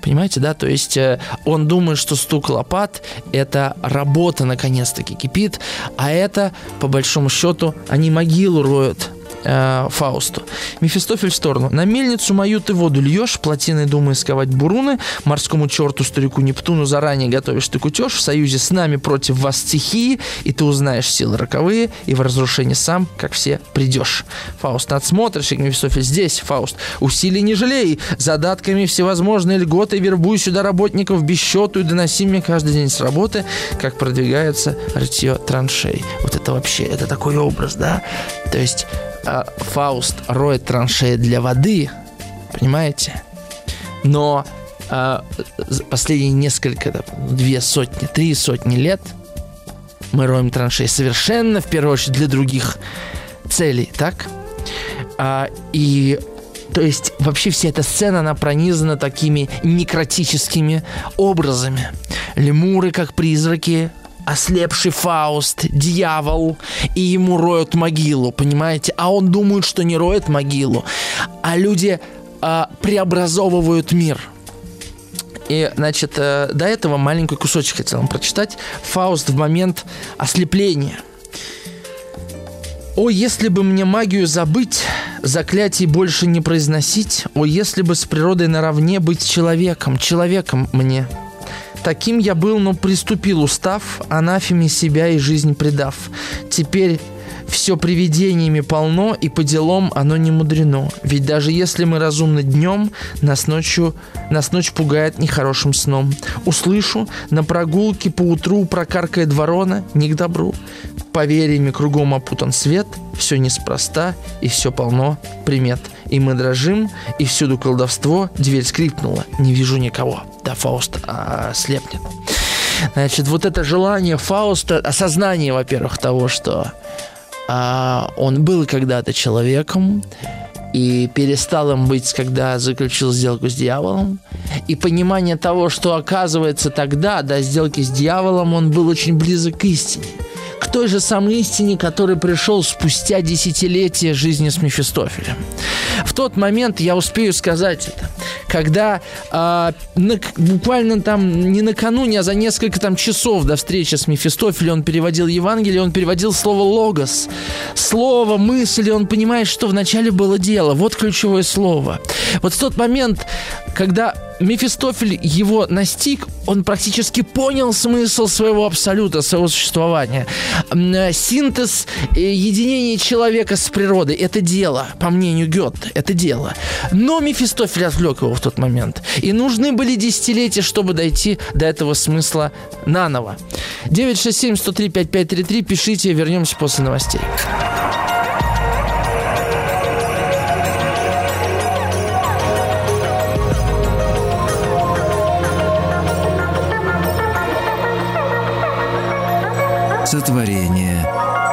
Понимаете, да? То есть э, он думает, что стук лопат – это работа наконец-таки кипит, а это, по большому счету, они могилу роют – э, Фаусту. Мефистофель в сторону. На мельницу мою ты воду льешь, плотиной думая сковать буруны, морскому черту, старику Нептуну заранее готовишь ты кутеж, в союзе с нами против вас стихии, и ты узнаешь силы роковые, и в разрушение сам, как все, придешь. Фауст, надсмотрщик Мефистофель здесь, Фауст. Усилий не жалей, задатками всевозможные льготы, вербуй сюда работников без счету и доноси мне каждый день с работы, как продвигается рытье траншей. Вот это вообще, это такой образ, да? То есть э, Фауст роет траншеи для воды, понимаете? Но э, последние несколько, две сотни, три сотни лет мы роем траншеи совершенно, в первую очередь, для других целей, так? А, и то есть вообще вся эта сцена, она пронизана такими некротическими образами. Лемуры, как призраки, ослепший Фауст, дьявол, и ему роют могилу, понимаете? А он думает, что не роет могилу, а люди э, преобразовывают мир. И, значит, э, до этого маленький кусочек хотел вам прочитать. Фауст в момент ослепления. «О, если бы мне магию забыть, заклятий больше не произносить, о, если бы с природой наравне быть человеком, человеком мне». Таким я был, но приступил устав, анафеме себя и жизнь предав. Теперь все привидениями полно, и по делам оно не мудрено. Ведь даже если мы разумны днем, нас ночью, нас ночь пугает нехорошим сном. Услышу, на прогулке по утру прокаркает ворона, не к добру. Поверьями кругом опутан свет, все неспроста, и все полно примет. И мы дрожим, и всюду колдовство, дверь скрипнула, не вижу никого. Да, Фауст а, слепнет. Значит, вот это желание Фауста, осознание, во-первых, того, что а, он был когда-то человеком, и перестал им быть, когда заключил сделку с дьяволом. И понимание того, что оказывается тогда, до сделки с дьяволом, он был очень близок к истине к той же самой истине, который пришел спустя десятилетия жизни с Мефистофелем. В тот момент я успею сказать это, когда э, на, буквально там не накануне, а за несколько там часов до встречи с Мефистофелем он переводил Евангелие, он переводил слово «логос», слово, мысли, он понимает, что вначале было дело. Вот ключевое слово. Вот в тот момент, когда Мефистофель его настиг, он практически понял смысл своего абсолюта, своего существования. Э, синтез э, единения человека с природой – это дело, по мнению Гетте, это дело. Но Мефистофель отвлек его в тот момент. И нужны были десятилетия, чтобы дойти до этого смысла наново. 967-103-5533, пишите, вернемся после новостей. Сотворение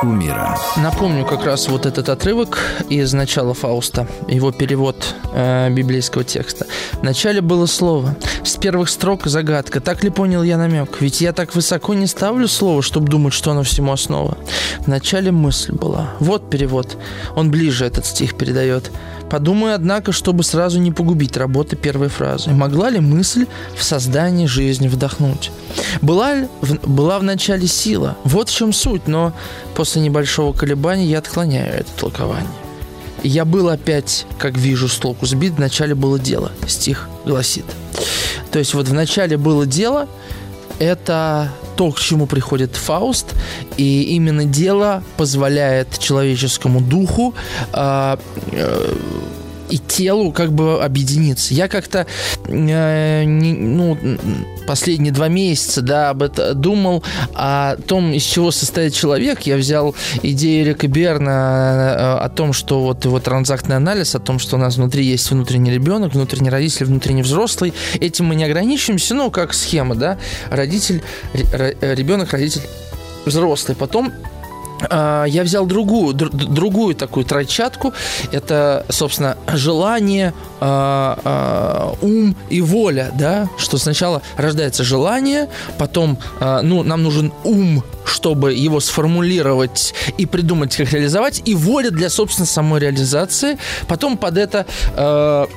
умира. Напомню как раз вот этот отрывок из начала Фауста, его перевод э, библейского текста. В начале было слово. С первых строк загадка. Так ли понял я намек? Ведь я так высоко не ставлю слово, чтобы думать, что оно всему основа. В начале мысль была. Вот перевод. Он ближе этот стих передает. Подумаю, однако, чтобы сразу не погубить работы первой фразы. Могла ли мысль в создании жизни вдохнуть? Была, в, была в начале сила? Вот в чем суть, но после небольшого колебания я отклоняю это толкование. Я был опять, как вижу, с толку сбит, в начале было дело. Стих гласит. То есть вот в начале было дело, это то, к чему приходит Фауст, и именно дело позволяет человеческому духу э, э, и телу как бы объединиться. Я как-то э, не, ну, последние два месяца да, об этом думал, о том, из чего состоит человек. Я взял идею Эрика Берна э, о том, что вот его транзактный анализ, о том, что у нас внутри есть внутренний ребенок, внутренний родитель, внутренний взрослый. Этим мы не ограничиваемся, ну, как схема, да, родитель, ребенок, родитель, взрослый. Потом а, я взял другую, другую такую тройчатку. Это, собственно, желание, а, а, ум и воля, да, что сначала рождается желание, потом, ну, нам нужен ум, чтобы его сформулировать и придумать, как реализовать, и воля для, собственно, самой реализации. Потом под это [CLEARS THROAT]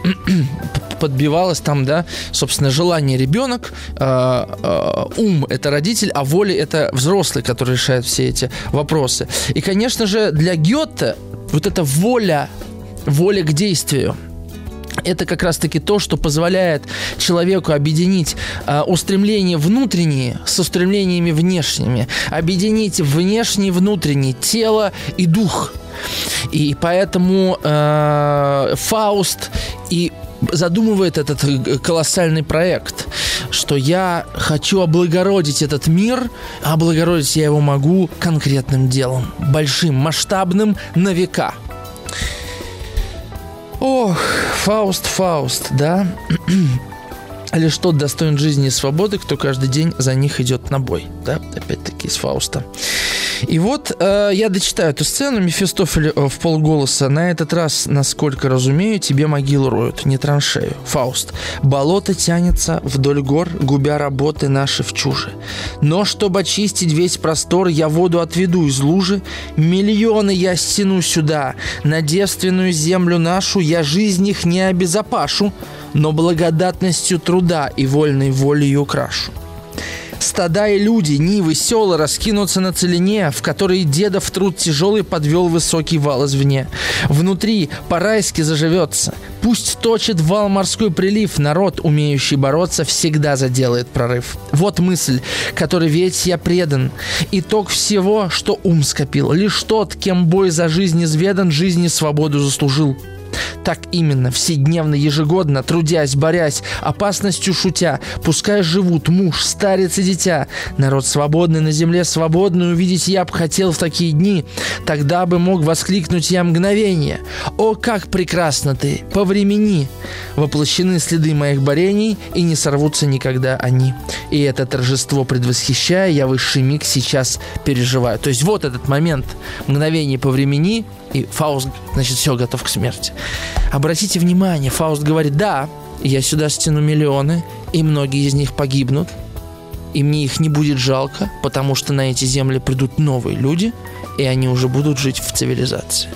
подбивалось там, да, собственно, желание ребенок, э, э, ум это родитель, а воля это взрослый, который решает все эти вопросы. И, конечно же, для Гёте вот эта воля, воля к действию, это как раз-таки то, что позволяет человеку объединить э, устремления внутренние с устремлениями внешними, объединить внешний и внутренний, тело и дух. И поэтому э, Фауст и задумывает этот э, колоссальный проект, что я хочу облагородить этот мир, а облагородить я его могу конкретным делом, большим, масштабным, на века. Ох, Фауст, Фауст, да? [CLEARS THROAT] Лишь тот достоин жизни и свободы, кто каждый день за них идет на бой, да? Опять-таки из Фауста. И вот э, я дочитаю эту сцену. Мефистофель э, вполголоса. На этот раз, насколько разумею, тебе могилу роют, не траншею. Фауст. Болото тянется вдоль гор, губя работы наши вчуже. Но чтобы очистить весь простор, я воду отведу из лужи. Миллионы я стяну сюда. На девственную землю нашу я жизнь их не обезопашу, но благодатностью труда и вольной волей украшу. Стада и люди, нивы, села раскинутся на целине, в которой дедов труд тяжелый подвел высокий вал извне. Внутри по-райски заживется. Пусть точит вал морской прилив, народ, умеющий бороться, всегда заделает прорыв. Вот мысль, которой ведь я предан. Итог всего, что ум скопил. Лишь тот, кем бой за жизнь изведан, жизни свободу заслужил. Так именно, вседневно, ежегодно, трудясь, борясь, опасностью шутя, пускай живут муж, старец и дитя. Народ свободный на земле, свободный увидеть я б хотел в такие дни. Тогда бы мог воскликнуть я мгновение. О, как прекрасно ты! По времени! Воплощены следы моих борений, и не сорвутся никогда они. И это торжество предвосхищая, я высший миг сейчас переживаю. То есть вот этот момент, мгновение по времени, и Фауст, значит, все, готов к смерти. Обратите внимание, Фауст говорит, да, я сюда стяну миллионы, и многие из них погибнут, и мне их не будет жалко, потому что на эти земли придут новые люди, и они уже будут жить в цивилизации.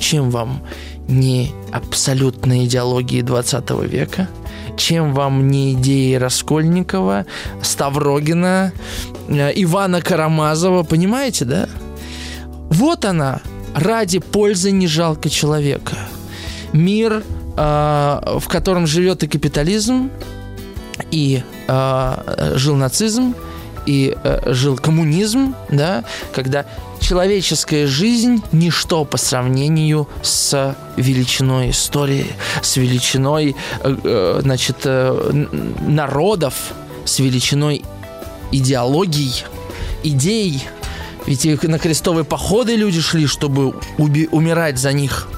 Чем вам не абсолютные идеологии 20 века? Чем вам не идеи Раскольникова, Ставрогина, э, Ивана Карамазова, понимаете, да? Вот она, ради пользы не жалко человека. Мир, э, в котором живет и капитализм, и э, жил нацизм, и э, жил коммунизм, да, когда человеческая жизнь – ничто по сравнению с величиной истории, с величиной, э, э значит, э, народов, с величиной идеологий, идей, ведь их на крестовые походы люди шли, чтобы уби- умирать за них.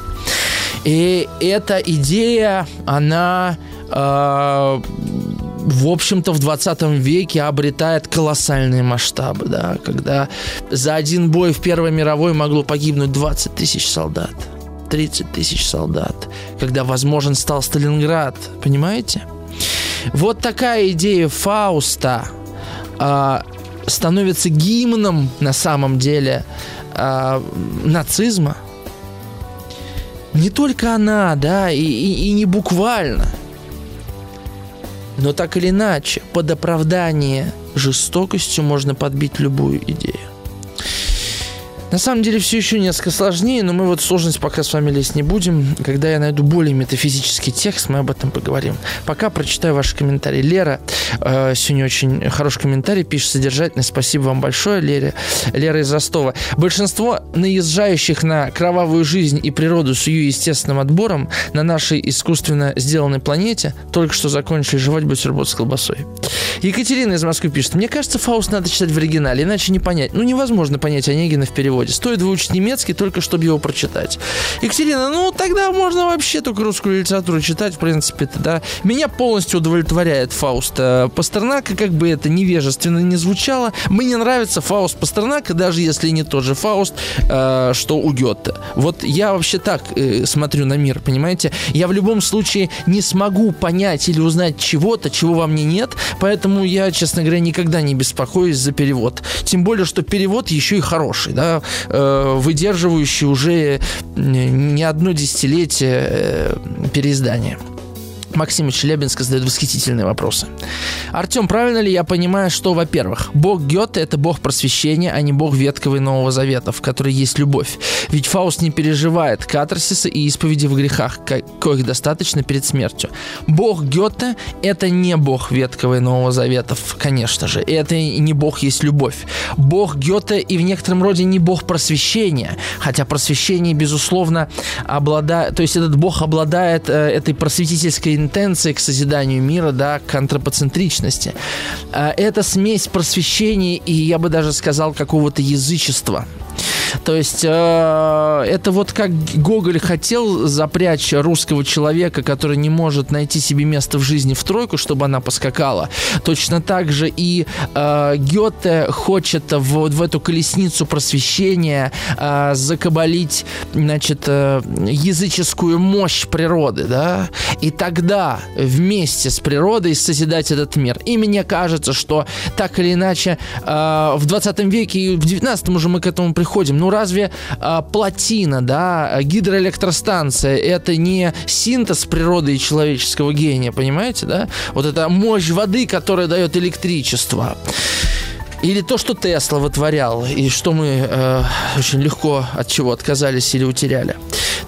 И эта идея, она э, в общем-то, в 20 веке обретает колоссальные масштабы, да, когда за один бой в Первой мировой могло погибнуть 20 тысяч солдат. 30 тысяч солдат, когда возможен стал Сталинград, понимаете? Вот такая идея Фауста э, становится гимном на самом деле э, нацизма. Не только она, да, и, и, и не буквально. Но так или иначе, под оправдание жестокостью можно подбить любую идею. На самом деле все еще несколько сложнее, но мы вот сложность пока с вами лезть не будем. Когда я найду более метафизический текст, мы об этом поговорим. Пока прочитаю ваши комментарии. Лера э, сегодня очень хороший комментарий пишет, содержательный. Спасибо вам большое, Лере. Лера из Ростова. Большинство наезжающих на кровавую жизнь и природу с ее естественным отбором на нашей искусственно сделанной планете только что закончили жевать бутерброд с колбасой. Екатерина из Москвы пишет. Мне кажется, Фауст надо читать в оригинале, иначе не понять. Ну, невозможно понять Онегина в переводе. Стоит выучить немецкий только, чтобы его прочитать. Екатерина, ну тогда можно вообще только русскую литературу читать, в принципе, да. Меня полностью удовлетворяет Фауст э, Пастернака, как бы это невежественно не звучало. Мне нравится Фауст Пастернака, даже если не тот же Фауст, э, что у Гёте. Вот я вообще так э, смотрю на мир, понимаете? Я в любом случае не смогу понять или узнать чего-то, чего во мне нет, поэтому я, честно говоря, никогда не беспокоюсь за перевод. Тем более, что перевод еще и хороший, да э, выдерживающий уже не одно десятилетие э, переиздания. Максим из Челябинска задает восхитительные вопросы. Артем, правильно ли я понимаю, что, во-первых, бог Гёте – это бог просвещения, а не бог ветковой Нового Завета, в которой есть любовь? Ведь Фауст не переживает катарсиса и исповеди в грехах, коих достаточно перед смертью. Бог Гёте – это не бог ветковой Нового Завета, конечно же. Это не бог есть любовь. Бог Гёте и в некотором роде не бог просвещения, хотя просвещение, безусловно, обладает, то есть этот бог обладает э, этой просветительской интенции к созиданию мира, да, к антропоцентричности. А, это смесь просвещения и, я бы даже сказал, какого-то язычества. То есть э, это вот как Гоголь хотел запрячь русского человека, который не может найти себе место в жизни в тройку, чтобы она поскакала. Точно так же и э, Гёте хочет в, в эту колесницу просвещения э, закабалить, значит, э, языческую мощь природы, да, и тогда вместе с природой созидать этот мир. И мне кажется, что так или иначе э, в 20 веке и в 19 уже мы к этому приходим. Ну, разве э, плотина, да, гидроэлектростанция это не синтез природы и человеческого гения, понимаете, да? Вот эта мощь воды, которая дает электричество. Или то, что Тесла вытворял, и что мы э, очень легко от чего отказались или утеряли.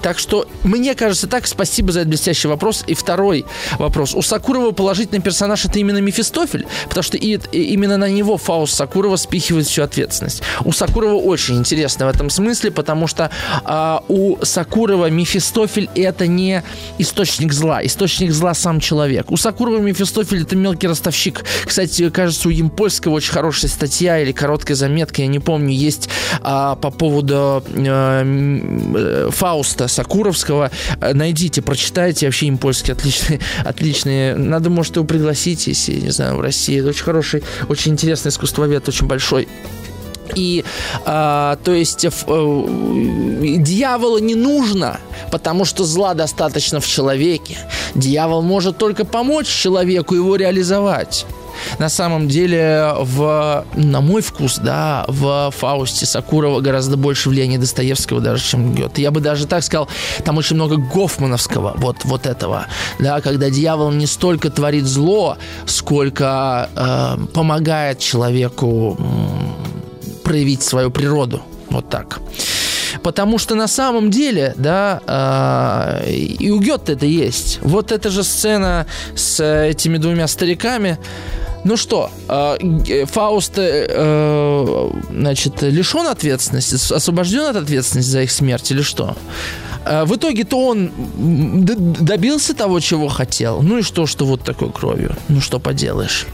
Так что, мне кажется, так, спасибо за этот блестящий вопрос. И второй вопрос. У Сакурова положительный персонаж это именно Мефистофель, потому что и, и именно на него Фауст Сакурова спихивает всю ответственность. У Сакурова очень интересно в этом смысле, потому что а, у Сакурова Мефистофель это не источник зла. Источник зла сам человек. У Сакурова Мефистофель это мелкий ростовщик. Кстати, кажется, у Емпольского очень хорошая статья или короткая заметка, я не помню, есть а, по поводу а, Фауста Сакуровского. Э, найдите, прочитайте. Вообще им польский отличный, [LAUGHS] отличный. Надо, может, его пригласить, если, не знаю, в России. Это очень хороший, очень интересный искусствовед, очень большой. И, э, то есть, э, дьявола не нужно, потому что зла достаточно в человеке. Дьявол может только помочь человеку его реализовать на самом деле, в, на мой вкус, да, в Фаусте Сакурова гораздо больше влияния Достоевского даже, чем Гёте. Я бы даже так сказал, там очень много Гофмановского, вот, вот этого, да, когда дьявол не столько творит зло, сколько э, помогает человеку э, проявить свою природу. Вот так. Потому что на самом деле, да, э, и у Гетте это есть. Вот эта же сцена с этими двумя стариками, ну что, э, Фауст, э, значит, лишен ответственности, освобожден от ответственности за их смерть или что? Э, в итоге-то он добился того, чего хотел. Ну и что, что вот такой кровью? Ну что поделаешь?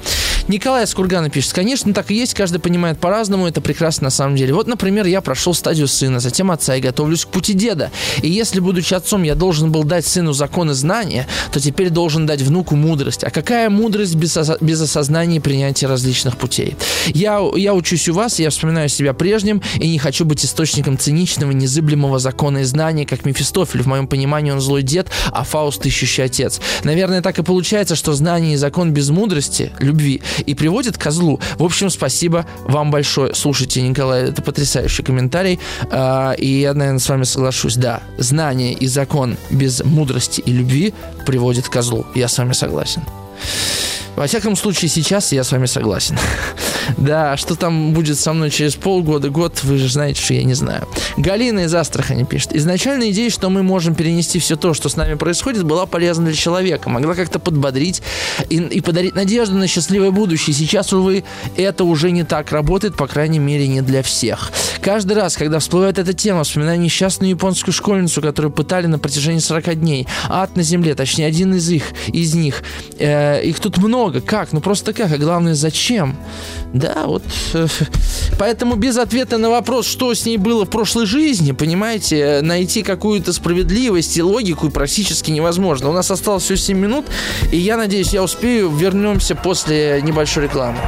Николай Скургана пишет, конечно, так и есть, каждый понимает по-разному, это прекрасно на самом деле. Вот, например, я прошел стадию сына, затем отца и готовлюсь к пути деда. И если, будучи отцом, я должен был дать сыну законы знания, то теперь должен дать внуку мудрость. А какая мудрость без, без осознания и принятия различных путей? Я, я учусь у вас, я вспоминаю себя прежним и не хочу быть источником циничного, незыблемого закона и знания, как Мефистофель. В моем понимании он злой дед, а Фауст ищущий отец. Наверное, так и получается, что знание и закон без мудрости, любви, и приводит к злу. В общем, спасибо вам большое. Слушайте, Николай, это потрясающий комментарий. А, и я, наверное, с вами соглашусь. Да, знание и закон без мудрости и любви приводит к злу. Я с вами согласен. Во всяком случае, сейчас я с вами согласен. [LAUGHS] да, что там будет со мной через полгода, год, вы же знаете, что я не знаю. Галина из Астрахани пишет. Изначально идея, что мы можем перенести все то, что с нами происходит, была полезна для человека. Могла как-то подбодрить и, и подарить надежду на счастливое будущее. Сейчас, увы, это уже не так работает, по крайней мере, не для всех. Каждый раз, когда всплывает эта тема, вспоминаю несчастную японскую школьницу, которую пытали на протяжении 40 дней. Ад на земле, точнее, один из их, из них. Э, их тут много много. Как? Ну просто как? А главное, зачем? Да, вот. Поэтому без ответа на вопрос, что с ней было в прошлой жизни, понимаете, найти какую-то справедливость и логику практически невозможно. У нас осталось всего 7 минут, и я надеюсь, я успею. Вернемся после небольшой рекламы.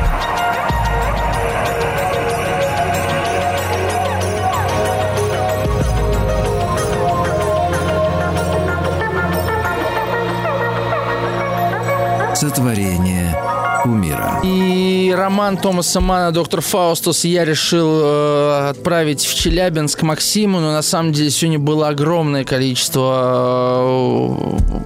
Сотворение кумира. И роман Томаса Мана «Доктор Фаустус» я решил э, отправить в Челябинск Максиму, но на самом деле сегодня было огромное количество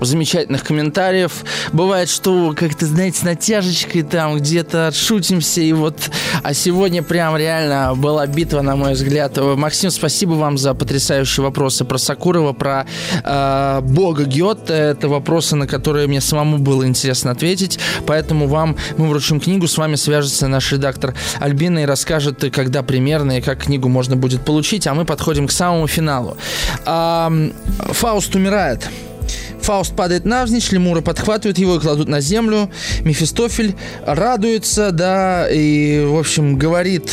э, замечательных комментариев. Бывает, что как-то, знаете, с натяжечкой там где-то отшутимся, и вот... А сегодня прям реально была битва, на мой взгляд. Максим, спасибо вам за потрясающие вопросы про Сакурова, про э, Бога Гёте. Это вопросы, на которые мне самому было интересно ответить. Поэтому вам мы вручим книгу, с вами свяжется наш редактор Альбина и расскажет, когда примерно и как книгу можно будет получить, а мы подходим к самому финалу. Фауст умирает. Фауст падает навзничь, лемуры подхватывают его и кладут на землю. Мефистофель радуется, да, и, в общем, говорит,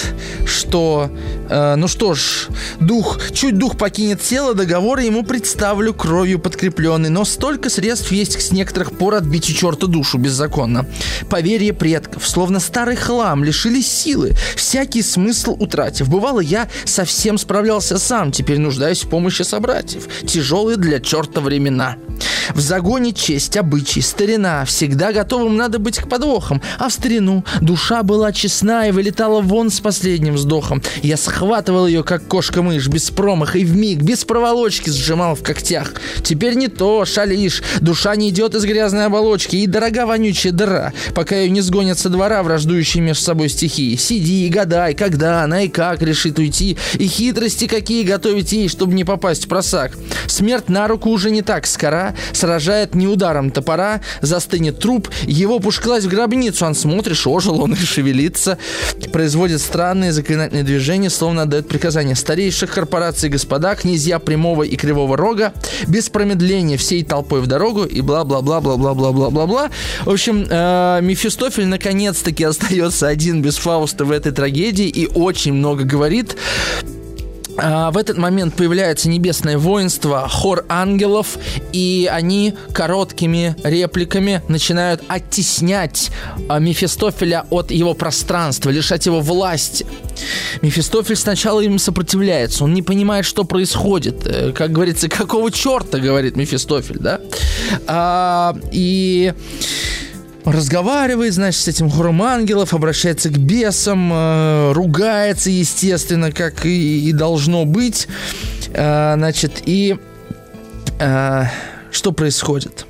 что, э, ну что ж, дух, чуть дух покинет тело, договор ему представлю кровью подкрепленный, но столько средств есть с некоторых пор отбить у черта душу беззаконно. Поверье предков, словно старый хлам, лишились силы, всякий смысл утратив. Бывало, я совсем справлялся сам, теперь нуждаюсь в помощи собратьев. Тяжелые для черта времена. В загоне честь, обычай, старина. Всегда готовым надо быть к подвохам. А в старину душа была честна и вылетала вон с последним вздохом. Я схватывал ее, как кошка-мышь, без промаха и вмиг, без проволочки сжимал в когтях. Теперь не то, шалишь. Душа не идет из грязной оболочки. И дорога вонючая дыра, пока ее не сгонят со двора враждующие между собой стихии. Сиди и гадай, когда она и как решит уйти. И хитрости какие готовить ей, чтобы не попасть в просак. Смерть на руку уже не так скора сражает не ударом топора, застынет труп, его пушклась в гробницу, он смотришь, ожил он и шевелится, производит странные заклинательные движения, словно отдает приказания старейших корпораций господа, князья прямого и кривого рога, без промедления всей толпой в дорогу и бла-бла-бла-бла-бла-бла-бла-бла. В общем, э, Мефистофель наконец-таки остается один без Фауста в этой трагедии и очень много говорит. А, в этот момент появляется небесное воинство, хор ангелов, и они короткими репликами начинают оттеснять а, Мефистофеля от его пространства, лишать его власти. Мефистофель сначала им сопротивляется, он не понимает, что происходит. Э, как говорится, какого черта, говорит Мефистофель, да? А, и разговаривает, значит, с этим хором ангелов, обращается к бесам, э, ругается, естественно, как и, и должно быть. Э, значит, и э, что происходит?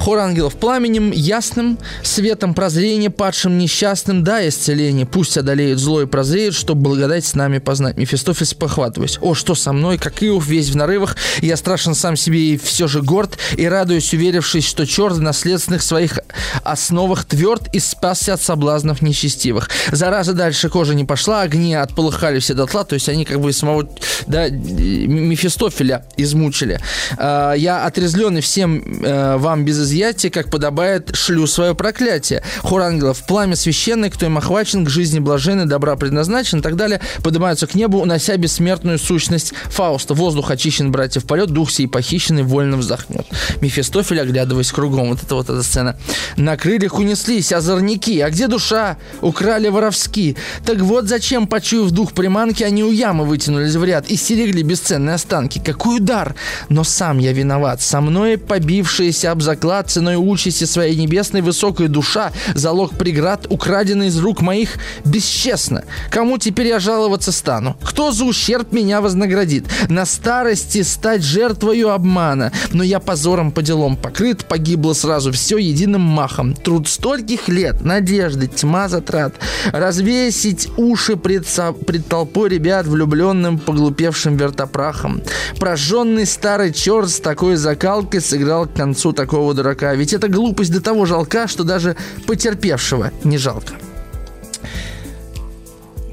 Хор ангелов пламенем, ясным, светом прозрения, падшим несчастным, да, исцеление. Пусть одолеют зло и прозреют, чтобы благодать с нами познать. Мефистофель похватываясь. О, что со мной, как Иов, весь в нарывах, я страшен сам себе и все же горд, и радуюсь, уверившись, что черт в наследственных своих основах тверд и спасся от соблазнов нечестивых. Зараза дальше кожа не пошла, огни отполыхали все дотла, то есть они как бы самого, да, Мефистофеля измучили. А, я отрезленный всем э, вам без объятия, как подобает, шлю свое проклятие. Хор ангелов, пламя священное, кто им охвачен, к жизни блаженный, добра предназначен и так далее, поднимаются к небу, унося бессмертную сущность Фауста. Воздух очищен, братьев, полет, дух сей похищенный вольно вздохнет. Мефистофель, оглядываясь кругом, вот это вот эта сцена. На крыльях унеслись озорники, а где душа? Украли воровски. Так вот зачем, почуяв дух приманки, они у ямы вытянулись в ряд и стерегли бесценные останки. Какой удар! Но сам я виноват. Со мной побившаяся об заклад ценой участи своей небесной высокой душа, залог преград, украденный из рук моих, бесчестно. Кому теперь я жаловаться стану? Кто за ущерб меня вознаградит? На старости стать жертвою обмана. Но я позором по делам покрыт, погибло сразу все единым махом. Труд стольких лет, надежды, тьма затрат. Развесить уши пред, со, пред толпой ребят, влюбленным, поглупевшим вертопрахом. Прожженный старый черт с такой закалкой сыграл к концу такого дурака. Ведь эта глупость до того жалка, что даже потерпевшего не жалко.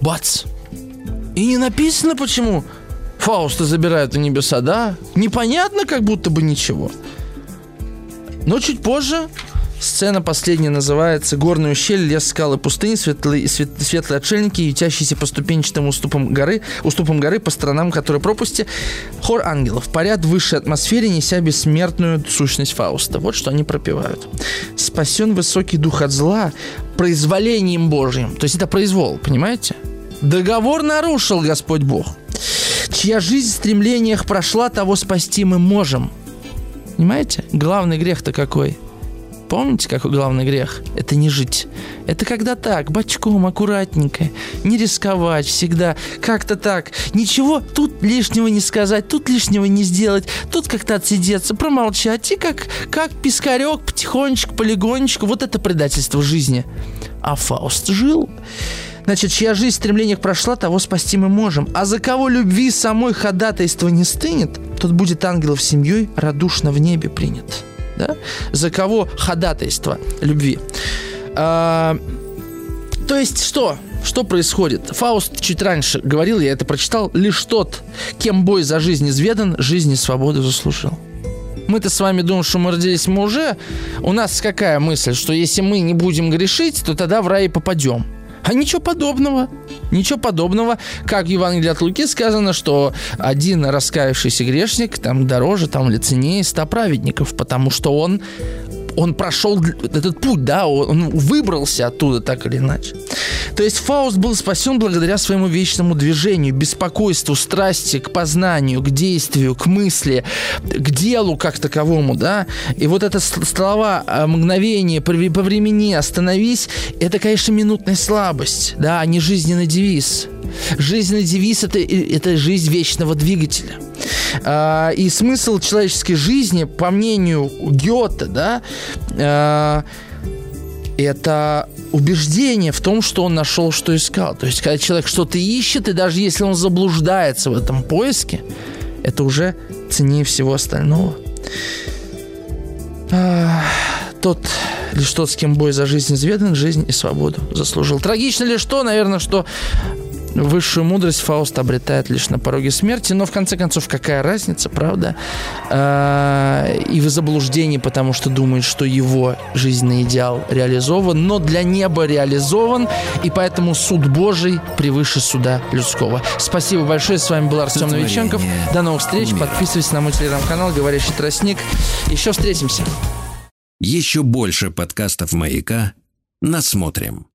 Бац! И не написано, почему Фауста забирают на небеса, да? Непонятно, как будто бы ничего. Но чуть позже Сцена последняя называется «Горный ущелье, лес, скалы, пустыни, светлые, свет, светлые отшельники, ютящиеся по ступенчатым уступам горы, уступам горы по сторонам которой пропусти. Хор ангелов парят в высшей атмосфере, неся бессмертную сущность Фауста». Вот что они пропевают. «Спасен высокий дух от зла произволением Божьим». То есть это произвол, понимаете? Договор нарушил Господь Бог. Чья жизнь в стремлениях прошла, того спасти мы можем. Понимаете? Главный грех-то какой – Помните, какой главный грех? Это не жить. Это когда так, бочком, аккуратненько, не рисковать всегда, как-то так. Ничего тут лишнего не сказать, тут лишнего не сделать, тут как-то отсидеться, промолчать и как, как пескарек потихонечку, полигонечку. Вот это предательство жизни. А Фауст жил. Значит, чья жизнь в стремлениях прошла, того спасти мы можем. А за кого любви самой ходатайство не стынет, тот будет ангелов семьей радушно в небе принят да? За кого ходатайство любви? А, то есть что? Что происходит? Фауст чуть раньше говорил, я это прочитал, лишь тот, кем бой за жизнь изведан, жизни свободу заслужил. Мы-то с вами думаем, что мы родились мы уже. У нас какая мысль, что если мы не будем грешить, то тогда в рай попадем. А ничего подобного. Ничего подобного. Как в Евангелии от Луки сказано, что один раскаявшийся грешник там дороже, там или ценнее ста праведников, потому что он он прошел этот путь, да, он выбрался оттуда так или иначе. То есть Фауст был спасен благодаря своему вечному движению, беспокойству, страсти к познанию, к действию, к мысли, к делу как таковому, да. И вот это слова а, мгновение, по времени, остановись, это, конечно, минутная слабость, да, а не жизненный девиз. Жизненный девиз это, – это жизнь вечного двигателя. А, и смысл человеческой жизни, по мнению Гёте, да, а, это убеждение в том, что он нашел, что искал. То есть, когда человек что-то ищет, и даже если он заблуждается в этом поиске, это уже ценнее всего остального. А, тот лишь тот, с кем бой за жизнь изведан, жизнь и свободу заслужил. Трагично ли что? Наверное, что Высшую мудрость Фауст обретает лишь на пороге смерти, но в конце концов какая разница, правда? А, и в заблуждении, потому что думает, что его жизненный идеал реализован, но для неба реализован, и поэтому суд Божий превыше суда людского. Спасибо большое, с вами был Артем Новиченков. До новых встреч, умер. подписывайтесь на мой телеграм-канал «Говорящий тростник». Еще встретимся. Еще больше подкастов «Маяка» насмотрим.